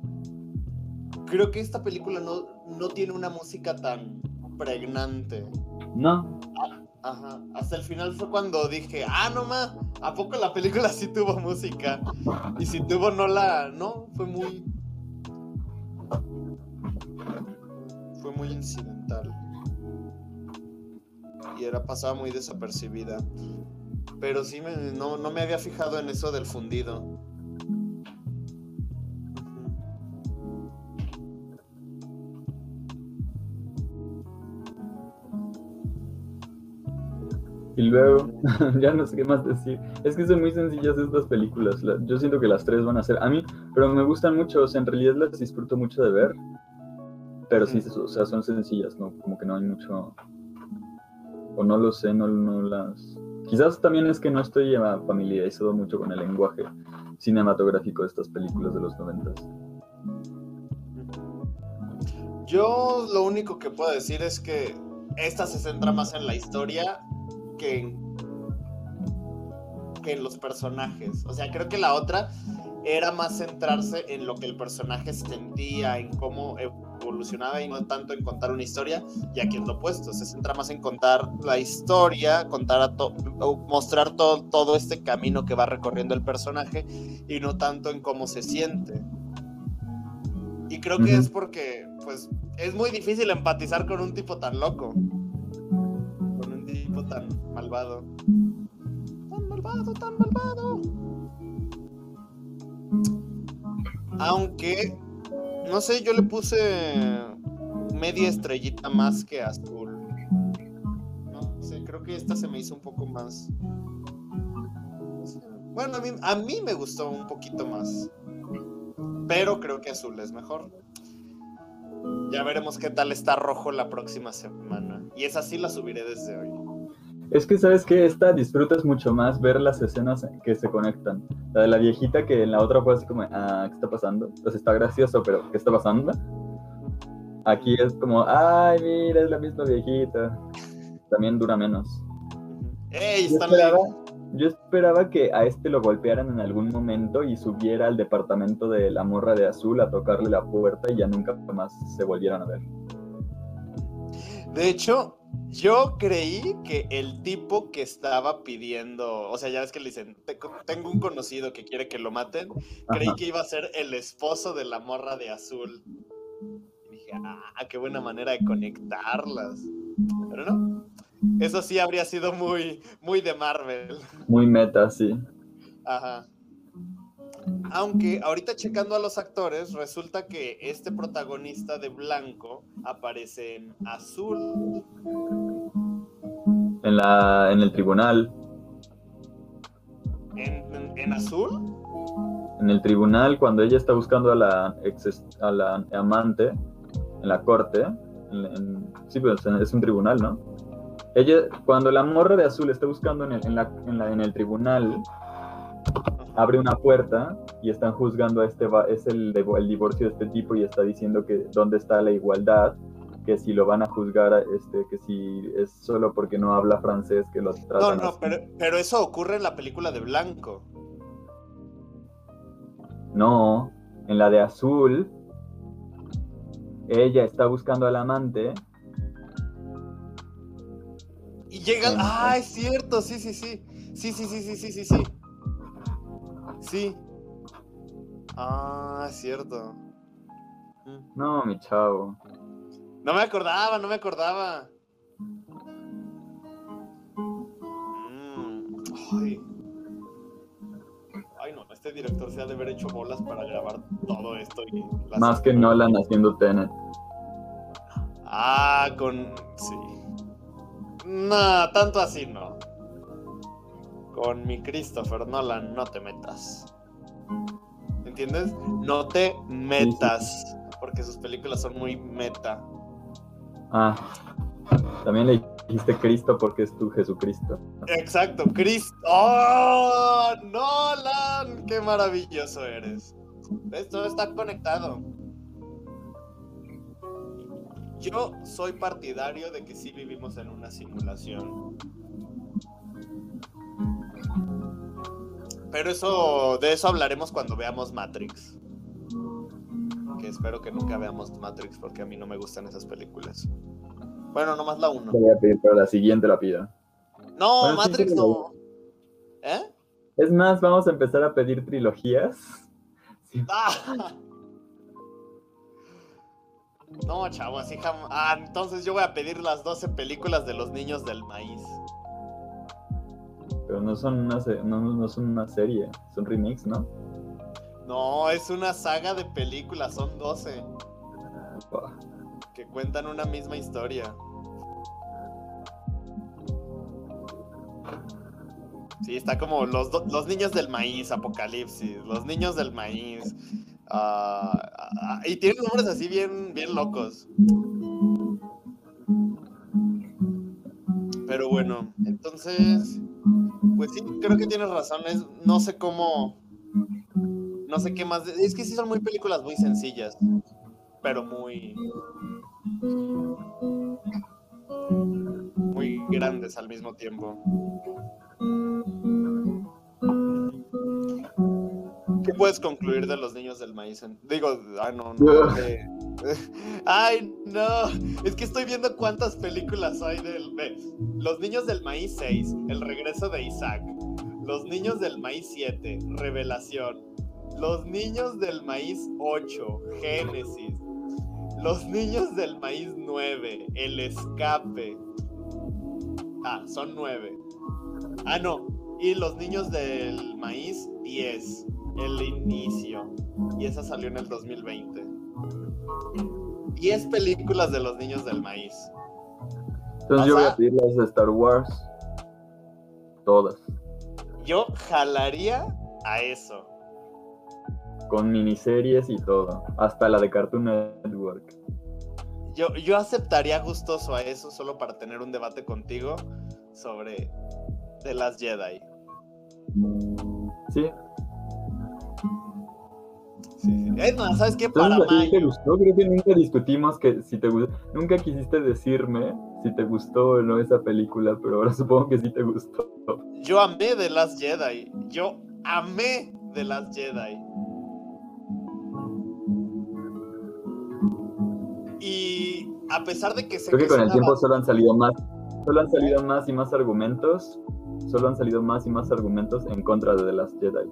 creo que esta película no, no tiene una música tan pregnante. No, Ajá. Hasta el final fue cuando dije, ah, no más, ¿a poco la película sí tuvo música? Y si tuvo, no la. No, fue muy. Fue muy incidental. Y era pasaba muy desapercibida. Pero sí, me, no, no me había fijado en eso del fundido. Y luego, ya no sé qué más decir. Es que son muy sencillas estas películas. la- Yo siento que las tres van a ser. A mí, pero me gustan mucho. O sea, en realidad las disfruto mucho de ver. Pero sí, o sea, son sencillas, ¿no? Como que no hay mucho. O no lo sé, no, no las. Quizás también es que no estoy eh, familiarizado mucho con el lenguaje cinematográfico de estas películas de los noventas. Yo lo único que puedo decir es que esta se centra más en la historia que en, que en los personajes. O sea, creo que la otra era más centrarse en lo que el personaje sentía, en cómo evolucionaba y no tanto en contar una historia. Y aquí es lo opuesto, se centra más en contar la historia, contar a to- mostrar todo, todo este camino que va recorriendo el personaje y no tanto en cómo se siente. Y creo que es porque, pues, es muy difícil empatizar con un tipo tan loco. Tan malvado. Tan malvado, tan malvado. Aunque, no sé, yo le puse media estrellita más que azul. No sé, creo que esta se me hizo un poco más. Bueno, a mí, a mí me gustó un poquito más. Pero creo que azul es mejor. Ya veremos qué tal está rojo la próxima semana. Y esa sí la subiré desde hoy. Es que, ¿sabes qué? Esta disfrutas mucho más ver las escenas que se conectan. La de la viejita que en la otra fue así como, ah, ¿qué está pasando? Pues está gracioso, pero ¿qué está pasando? Aquí es como, ay, mira, es la misma viejita. También dura menos. ¡Ey, Yo Stanley! esperaba, yo, esperaba que a este lo golpearan en algún momento y subiera al departamento de la morra de azul a tocarle la puerta y ya nunca más se volvieran a ver. De hecho, yo creí que el tipo que estaba pidiendo, o sea, ya ves que le dicen, "Te- tengo un conocido que quiere que lo maten, creí Ajá. que iba a ser el esposo de la morra de azul. Y dije, ah, qué buena manera de conectarlas. Pero no, eso sí habría sido muy, muy de Marvel. Muy meta, sí. Ajá. Aunque ahorita checando a los actores, resulta que este protagonista de blanco aparece en azul. En, la, en el tribunal. ¿En, en- en azul? En el tribunal, cuando ella está buscando a la, ex, a la amante en la corte. en- sí, pues es un tribunal, ¿no? Ella, cuando la morra de azul está buscando en el, en la- en la- en el tribunal, abre una puerta y están juzgando a este, es el, el divorcio de este tipo y está diciendo que dónde está la igualdad, que si lo van a juzgar, a este, que si es solo porque no habla francés que lo No, tratan no, así. pero, pero eso ocurre en la película de blanco. No, en la de azul, ella está buscando al amante. Y llegan. Ah, es cierto, sí, sí, sí. Sí, sí, sí, sí, sí, sí, sí. Sí. Ah, es cierto. No, mi chavo. No me acordaba, no me acordaba. Mm, Ay. Ay, no, este director se ha de haber hecho bolas para grabar todo esto. Y las- Más que Nolan haciendo Tenet. Ah, con. Sí. No, tanto así no. Con mi Christopher Nolan no te metas. ¿Entiendes? No te metas. Porque sus películas son muy meta. Ah, también le dijiste Cristo porque es tu Jesucristo. Exacto, Chris. ¡Oh! ¡Nolan! ¡Qué maravilloso eres! ¿Ves? Todo está conectado. Yo soy partidario de que sí vivimos en una simulación. Pero eso, de eso hablaremos cuando veamos Matrix. Que espero que nunca veamos Matrix porque a mí no me gustan esas películas. Bueno, nomás la uno. Te voy a pedir para la siguiente la pida. No, Bueno, Matrix sí, no. ¿Eh? Es más, vamos a empezar a pedir trilogías. Sí. Ah. No, chavo, así jamás. Ah, entonces yo voy a pedir las 12 películas de los niños del maíz. Pero no son una, no, no son una serie, son remix, ¿no? No, es una saga de películas, son 12 Buah. que cuentan una misma historia. Sí, está como los, los niños del maíz, Apocalipsis, los niños del maíz. ah, ah, y tienen nombres así bien, bien locos. Pero bueno, entonces, pues sí, creo que tienes razón. es- no sé cómo, no sé qué más. de- Es que sí son muy películas muy sencillas, pero muy, muy grandes al mismo tiempo. ¿Qué puedes concluir de los niños del maíz? En- Digo, ah, no, no. de- Ay, no. Es que estoy viendo cuántas películas hay del. Los niños del maíz 6, El regreso de Isaac. Los niños del maíz 7, Revelación. Los niños del maíz 8, Génesis. Los niños del maíz 9, El escape. Ah, son 9. Ah, no. Y los niños del maíz 10, El inicio. Y esa salió en el 2020. 10 películas de los niños del maíz. Entonces yo voy a pedir las de Star Wars. Todas. Yo jalaría a eso. Con miniseries y todo. Hasta la de Cartoon Network. Yo, yo aceptaría gustoso a eso solo para tener un debate contigo sobre The Last Jedi. Sí, Sí, sí. Es más, ¿sabes qué? Entonces, Para ¿a ti te mayo. gustó? Creo que nunca discutimos que si te gustó. Nunca quisiste decirme si te gustó o no esa película, pero ahora supongo que sí te gustó. Yo amé The Last Jedi. Yo amé The Last Jedi. Y a pesar de que sé Creo que con el tiempo solo han salido más. Solo han salido más y más argumentos. Solo han salido más y más argumentos en contra de The Last Jedi.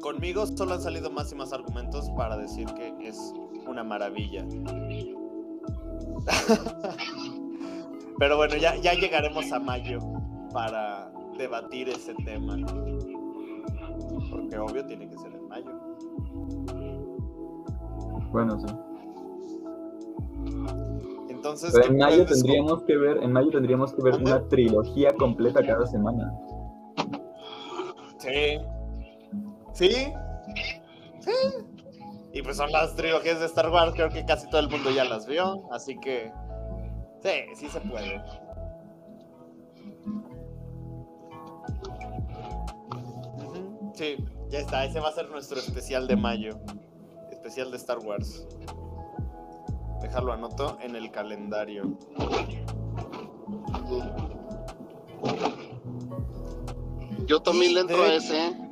Conmigo solo han salido más y más argumentos para decir que es una maravilla. Pero bueno, ya, ya llegaremos a mayo para debatir ese tema. Porque obvio tiene que ser en mayo. Bueno, sí. Entonces, Pero ¿qué en mayo tendríamos que ver, en mayo tendríamos que ver una trilogía completa cada semana. Sí. ¿Sí? Sí. Y pues son las trilogías de Star Wars, creo que casi todo el mundo ya las vio, así que sí, sí se puede. Sí, ya está, ese va a ser nuestro especial de mayo, especial de Star Wars. Déjalo anoto en el calendario. Yo también le entro a ese.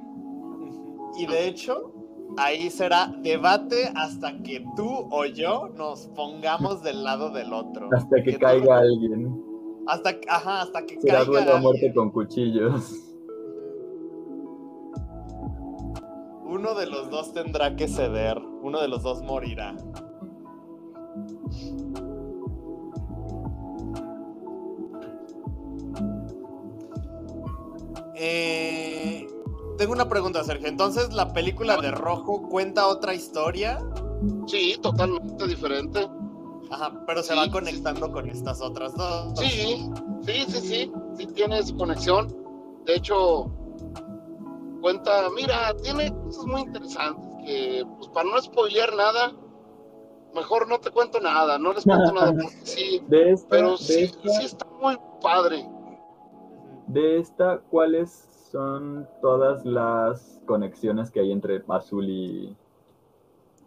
Y de hecho, ahí será debate hasta que tú o yo nos pongamos del lado del otro. Hasta que caiga alguien. Hasta, que- ajá, hasta que Será caiga. duelo a muerte alguien. con cuchillos. Uno de los dos tendrá que ceder. Uno de los dos morirá. Eh, tengo una pregunta, Sergio. Entonces, ¿la película de Rojo cuenta otra historia? Sí, totalmente diferente. Ajá, pero se Sí, va sí. conectando con estas otras dos. Sí, sí, sí, sí, sí tiene su conexión. De hecho, cuenta, mira, tiene cosas muy interesantes que, pues para no spoilear nada, mejor no te cuento nada, no les cuento nada, porque sí, De esta, pero de sí, esta, sí está muy padre. de esta, ¿cuáles son todas las conexiones que hay entre azul y,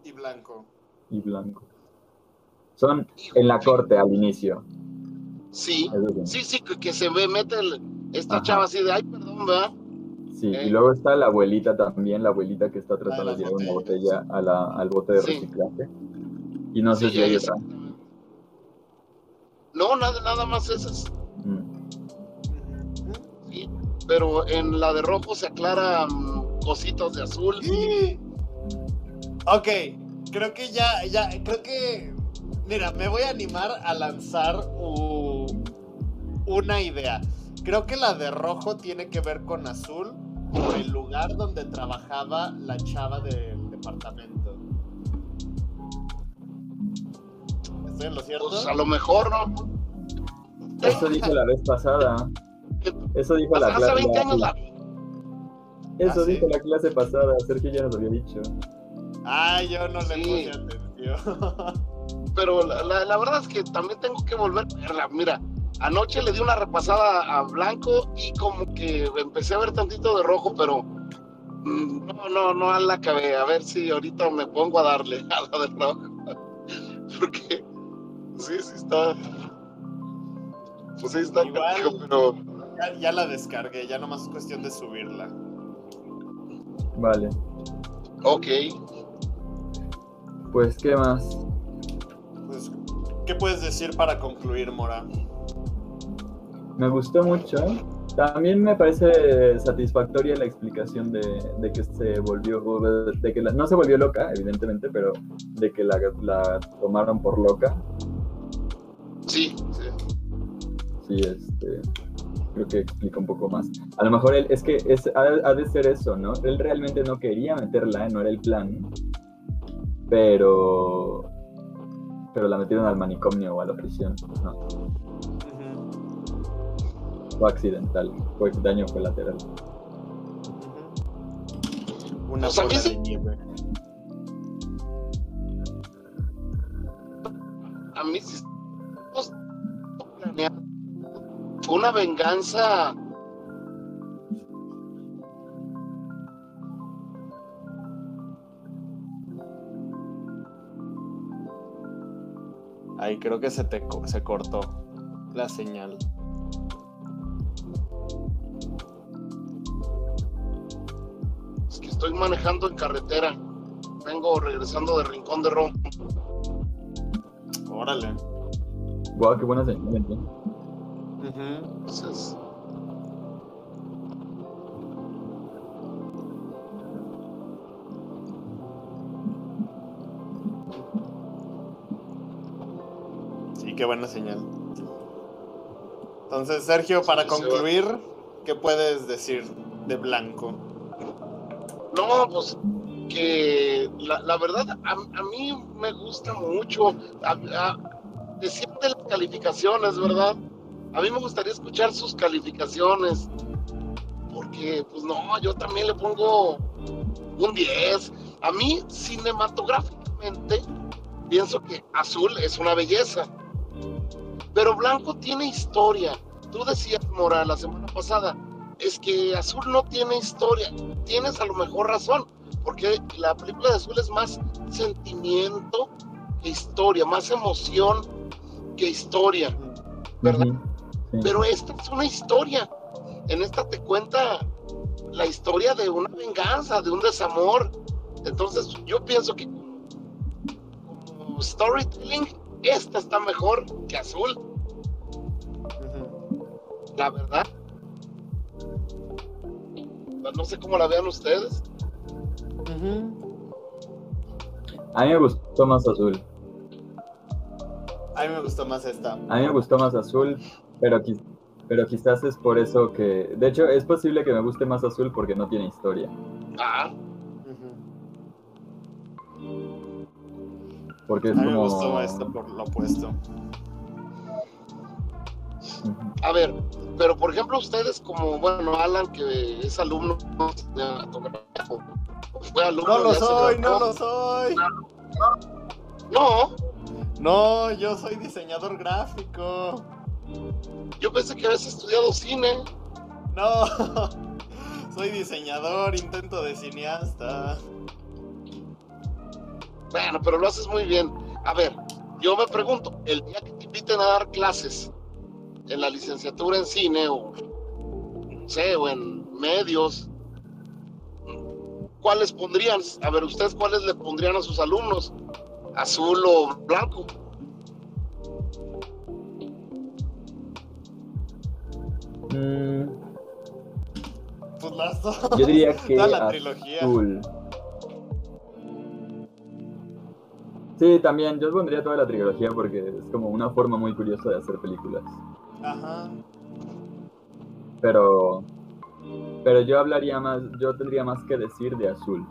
Y blanco. y blanco? Son en la corte al inicio. Sí, sí. sí, que, se ve, mete esta Ajá. chava así de, ay, perdón, ¿verdad? Sí, Eh. y luego está la abuelita también, la abuelita que está tratando las de llevar una botella a la, al bote de Sí. reciclaje. Y no sé Sí, si hay otra. No, nada, nada más esas. Mm. Sí, pero en la de rojo se aclaran cositos de azul. Ok, creo que ya, ya, creo que. Mira, me voy a animar a lanzar u- una idea. Creo que la de rojo tiene que ver con azul por el lugar donde trabajaba la chava del departamento. ¿Estoy en lo cierto? Pues a lo mejor, ¿no? Eso dijo la vez pasada. Eso dijo la Hace clase. 20 años la Eso ¿Ah, sí? dijo la clase pasada. Sergio ya nos había dicho. Ay, yo no le Sí. puse atención. pero la, la- la verdad es que también tengo que volver a verla. Mira, anoche le di una repasada a Blanco y como que empecé a ver tantito de rojo, pero mm, no, no, no la acabé. A ver si ahorita me pongo a darle a la de rojo. Porque sí, sí está. Pues sí está Igual. canijo, pero Ya, ya la descargué, ya nomás es cuestión de subirla. Vale. ok. Pues, ¿qué más? Pues, ¿qué puedes decir para concluir, Mora? Me gustó mucho. También me parece satisfactoria la explicación de, de que se volvió, de que la- no se volvió loca, evidentemente, pero de que la, la tomaron por loca. Sí, sí. Sí, este, creo que explica un poco más. A lo mejor él, es que es, ha, ha de ser eso, ¿no? Él realmente no quería meterla, no era el plan, pero, pero la metieron al manicomio o a la prisión, ¿no? Fue accidental, fue daño colateral. Una bola sí- de nieve. a mí sí pues una venganza Ahí creo que se te se cortó la señal. Es que estoy manejando en carretera. Vengo regresando de Rincón de Roma. Órale. Guau, qué buena señal. Entonces, Sí, qué buena señal. Entonces, Sergio, para Sí, concluir, ¿qué puedes decir de Blanco? no, pues que la, la verdad a, a mí me gusta mucho. A, a- decían de las calificaciones, ¿verdad? A mí me gustaría escuchar sus calificaciones. Porque, pues no, yo también le pongo un 10. A mí, cinematográficamente, pienso que azul es una belleza. Pero blanco tiene historia. Tú decías, Mora, la semana pasada, es que azul no tiene historia. Tienes a lo mejor razón, porque la película de azul es más sentimiento que historia, más emoción que historia, ¿verdad? Sí. Pero esta es una historia. En esta te cuenta la historia de una venganza, de un desamor. Entonces yo pienso que como storytelling, esta está mejor que azul, la verdad. No sé cómo la vean ustedes. A mí me gustó más azul. A mí me gustó más esta. A mí me gustó más azul, pero, pero quizás es por eso que... De hecho, es posible que me guste más azul porque no tiene historia. Ah. Porque A es mí me gustó esta por lo opuesto. A ver, pero por ejemplo ustedes como, bueno, Alan, que es alumno de o- o fue alumno No lo soy, no lo soy. No, No, yo soy diseñador gráfico. Yo pensé que habías estudiado cine. No, soy diseñador, intento de cineasta. Bueno, pero lo haces muy bien. A ver, yo me pregunto, el día que te inviten a dar clases en la licenciatura en cine o, no sé, o en medios, ¿cuáles pondrían? A ver, ¿ustedes cuáles le pondrían a sus alumnos? ¿Azul o blanco? Mm, Pues las dos. yo diría que la trilogía. azul. Sí, también, yo pondría toda la trilogía porque es como una forma muy curiosa de hacer películas. Ajá. Pero, pero yo hablaría más, yo tendría más que decir de azul,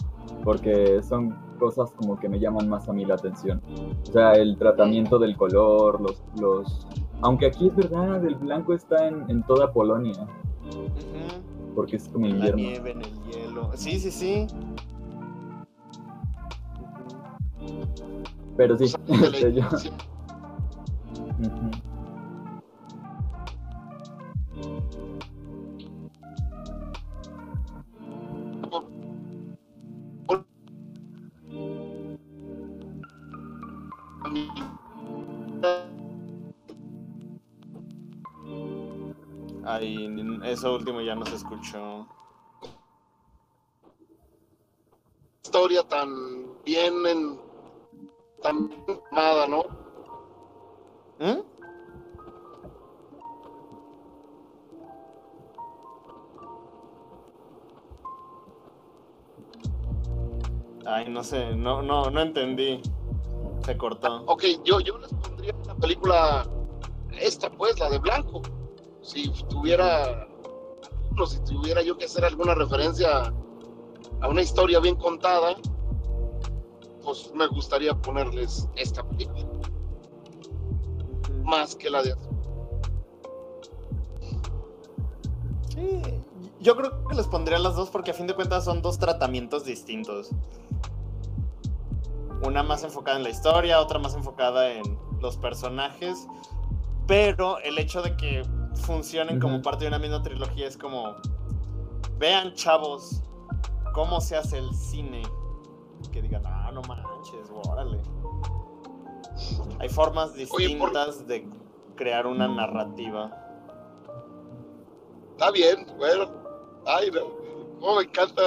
porque son cosas como que me llaman más a mí la atención. O sea, el tratamiento del color, los, los, aunque aquí es verdad, el blanco está en, en toda Polonia, porque es como En la invierno. nieve, en el hielo. Sí, sí, sí. Pero sí, O sea, yo-. Ahí, eso último ya no se escuchó. historia tan bien en, tan bien armada, ¿no? ¿Mm? Ay, no sé, no, no, no entendí. Se cortó. Ok, yo, yo les pondría la película esta, pues, la de Blanco. Si tuviera, si tuviera yo que hacer alguna referencia a una historia bien contada, pues me gustaría ponerles esta película, más que la de. Sí, yo creo que les pondría las dos porque a fin de cuentas son dos tratamientos distintos. Una más enfocada en la historia, otra más enfocada en los personajes. Pero el hecho de que funcionen como parte de una misma trilogía es como. Vean, chavos, cómo se hace el cine. Que digan, ah, no manches, órale. Hay formas Oye, por- distintas de crear una narrativa. Está bien, bueno. Ay, no. Cómo me encanta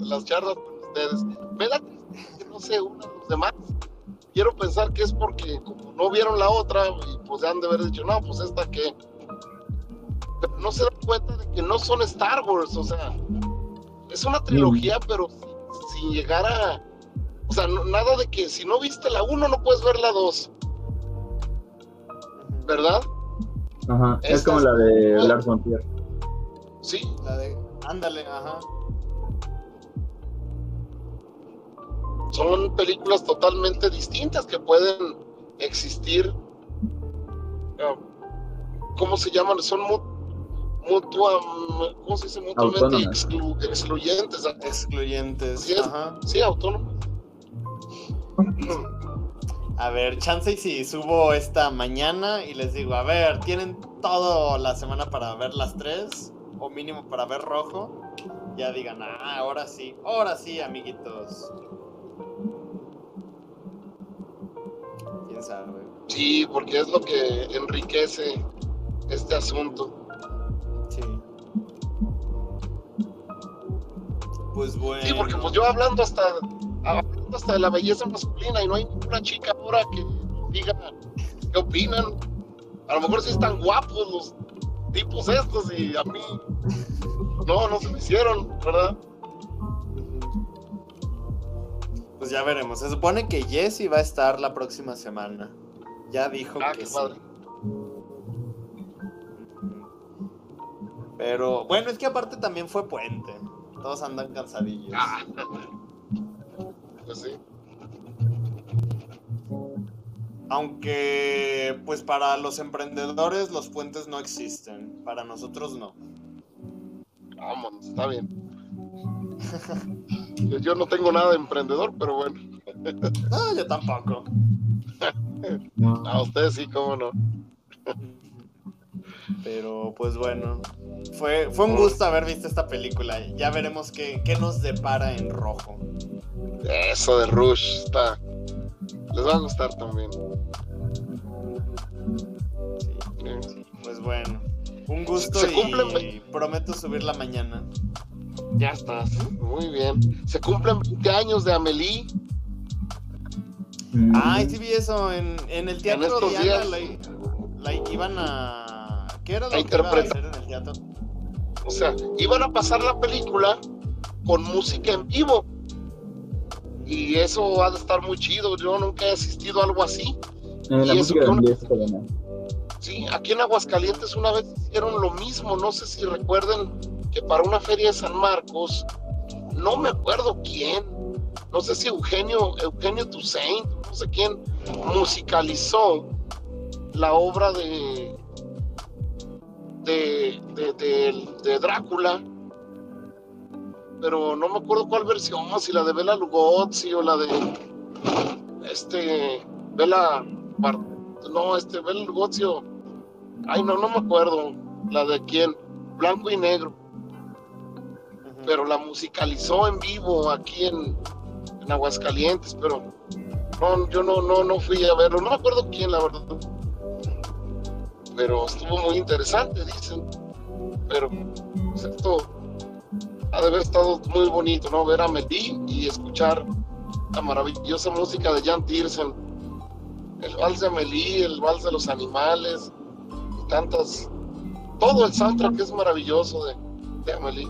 las charlas con ustedes. Me da que no se unan los demás. Quiero pensar que es porque como no vieron la otra y pues han de haber dicho, no, pues esta que... Pero no se dan cuenta de que no son Star Wars, o sea, es una trilogía, pero sin, llegar a... O sea, no- nada de que si no viste la 1 no puedes ver la 2, ¿verdad? Ajá, es como es- la de Lars von Trier. Sí, La de. Ándale, ajá. son películas totalmente distintas que pueden existir. ah, ¿Cómo se llaman? Son mu- mutua, ¿cómo se dice? mutuamente exclu- excluyentes. Excluyentes. Sí, es- Ajá. Sí, autónomas. A ver, chance y si subo esta mañana y les digo, a ver, tienen toda la semana para ver las tres, o mínimo para ver rojo, ya digan, ah, ahora sí, ahora sí, amiguitos. ¿Quién sabe? Sí, porque es lo que enriquece este asunto. Pues bueno. Sí, porque pues yo hablando hasta, hablando hasta de la belleza masculina y no hay ninguna chica ahora que diga qué opinan. A lo mejor sí están guapos los tipos estos y a mí no, no se me hicieron, ¿verdad? Pues ya veremos. Se supone que Jesse va a estar la próxima semana. Ya dijo Ah, que qué sí. padre. Pero bueno, es que aparte también fue puente. Todos andan cansadillos. Ah. Pues sí. Aunque, pues para los emprendedores los puentes no existen. Para nosotros no. Vámonos, está bien. Yo- Yo no tengo nada de emprendedor, pero bueno. No, yo tampoco. A ustedes sí, cómo no. Pero pues bueno. Fue, fue un gusto haber visto esta película. Ya veremos qué, qué nos depara en rojo. Eso de Rush está. Les va a gustar también. Sí, pues bueno. Un gusto Se y cumplen- prometo subirla mañana. Ya estás. Muy bien. Se cumplen 20 años de Amelie. Mm, Ay, sí vi eso en, en el teatro estos Diana. días. La, la iban a. ¿Qué era lo A que iba a interpretar. hacer en el teatro? O sea, iban a pasar la película con música en vivo. Y eso ha de estar muy chido. Yo nunca he asistido a algo así. la y eso música que. Sí, aquí en Aguascalientes una vez hicieron lo mismo. No sé si recuerden que para una feria de San Marcos, no me acuerdo quién, no sé si Eugenio, Eugenio Toussaint, no sé quién, musicalizó la obra de de, de, de- de Drácula, pero no me acuerdo cuál versión, si la de Bela Lugosi o la de este Bela no, este Bela Lugosi o- ay no, no me acuerdo la de quién, blanco y negro. Pero la musicalizó en vivo aquí en, en Aguascalientes, pero no, yo no, no, no fui a verlo, no me acuerdo quién, la verdad. Pero estuvo muy interesante, dicen. Pero pues, esto ha de haber estado muy bonito, ¿no? Ver a Melí y escuchar la maravillosa música de Jan Tiersen. El vals de Amelie, el vals de los animales, y tantas. Todo el soundtrack es maravilloso de, de Amelie.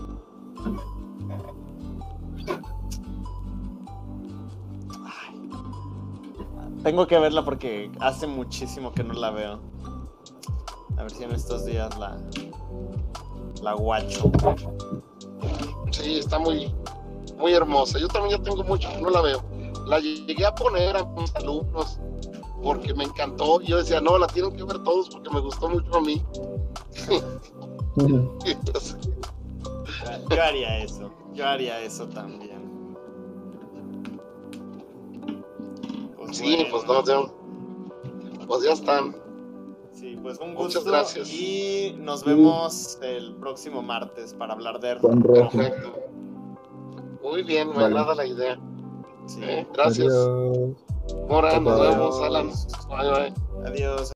Tengo que verla porque hace muchísimo que no la veo. A ver si en estos días la. La guacho. Sí, está muy, muy hermosa. Yo también ya tengo mucho no la veo. La llegué a poner a mis alumnos porque me encantó. Yo decía, no, la tienen que ver todos porque me gustó mucho a mí. Entonces, Yo haría eso. Yo haría eso también. Pues sí, bueno. pues no, ya, pues ya están. Sí, pues un Muchas gusto. gracias. Y nos vemos el próximo martes para hablar de Con rojo. Perfecto. Muy bien, me Vale. agrada la idea. Sí. Eh, gracias. Adiós. Ahora nos vemos, Alan. Bye, bye. Adiós.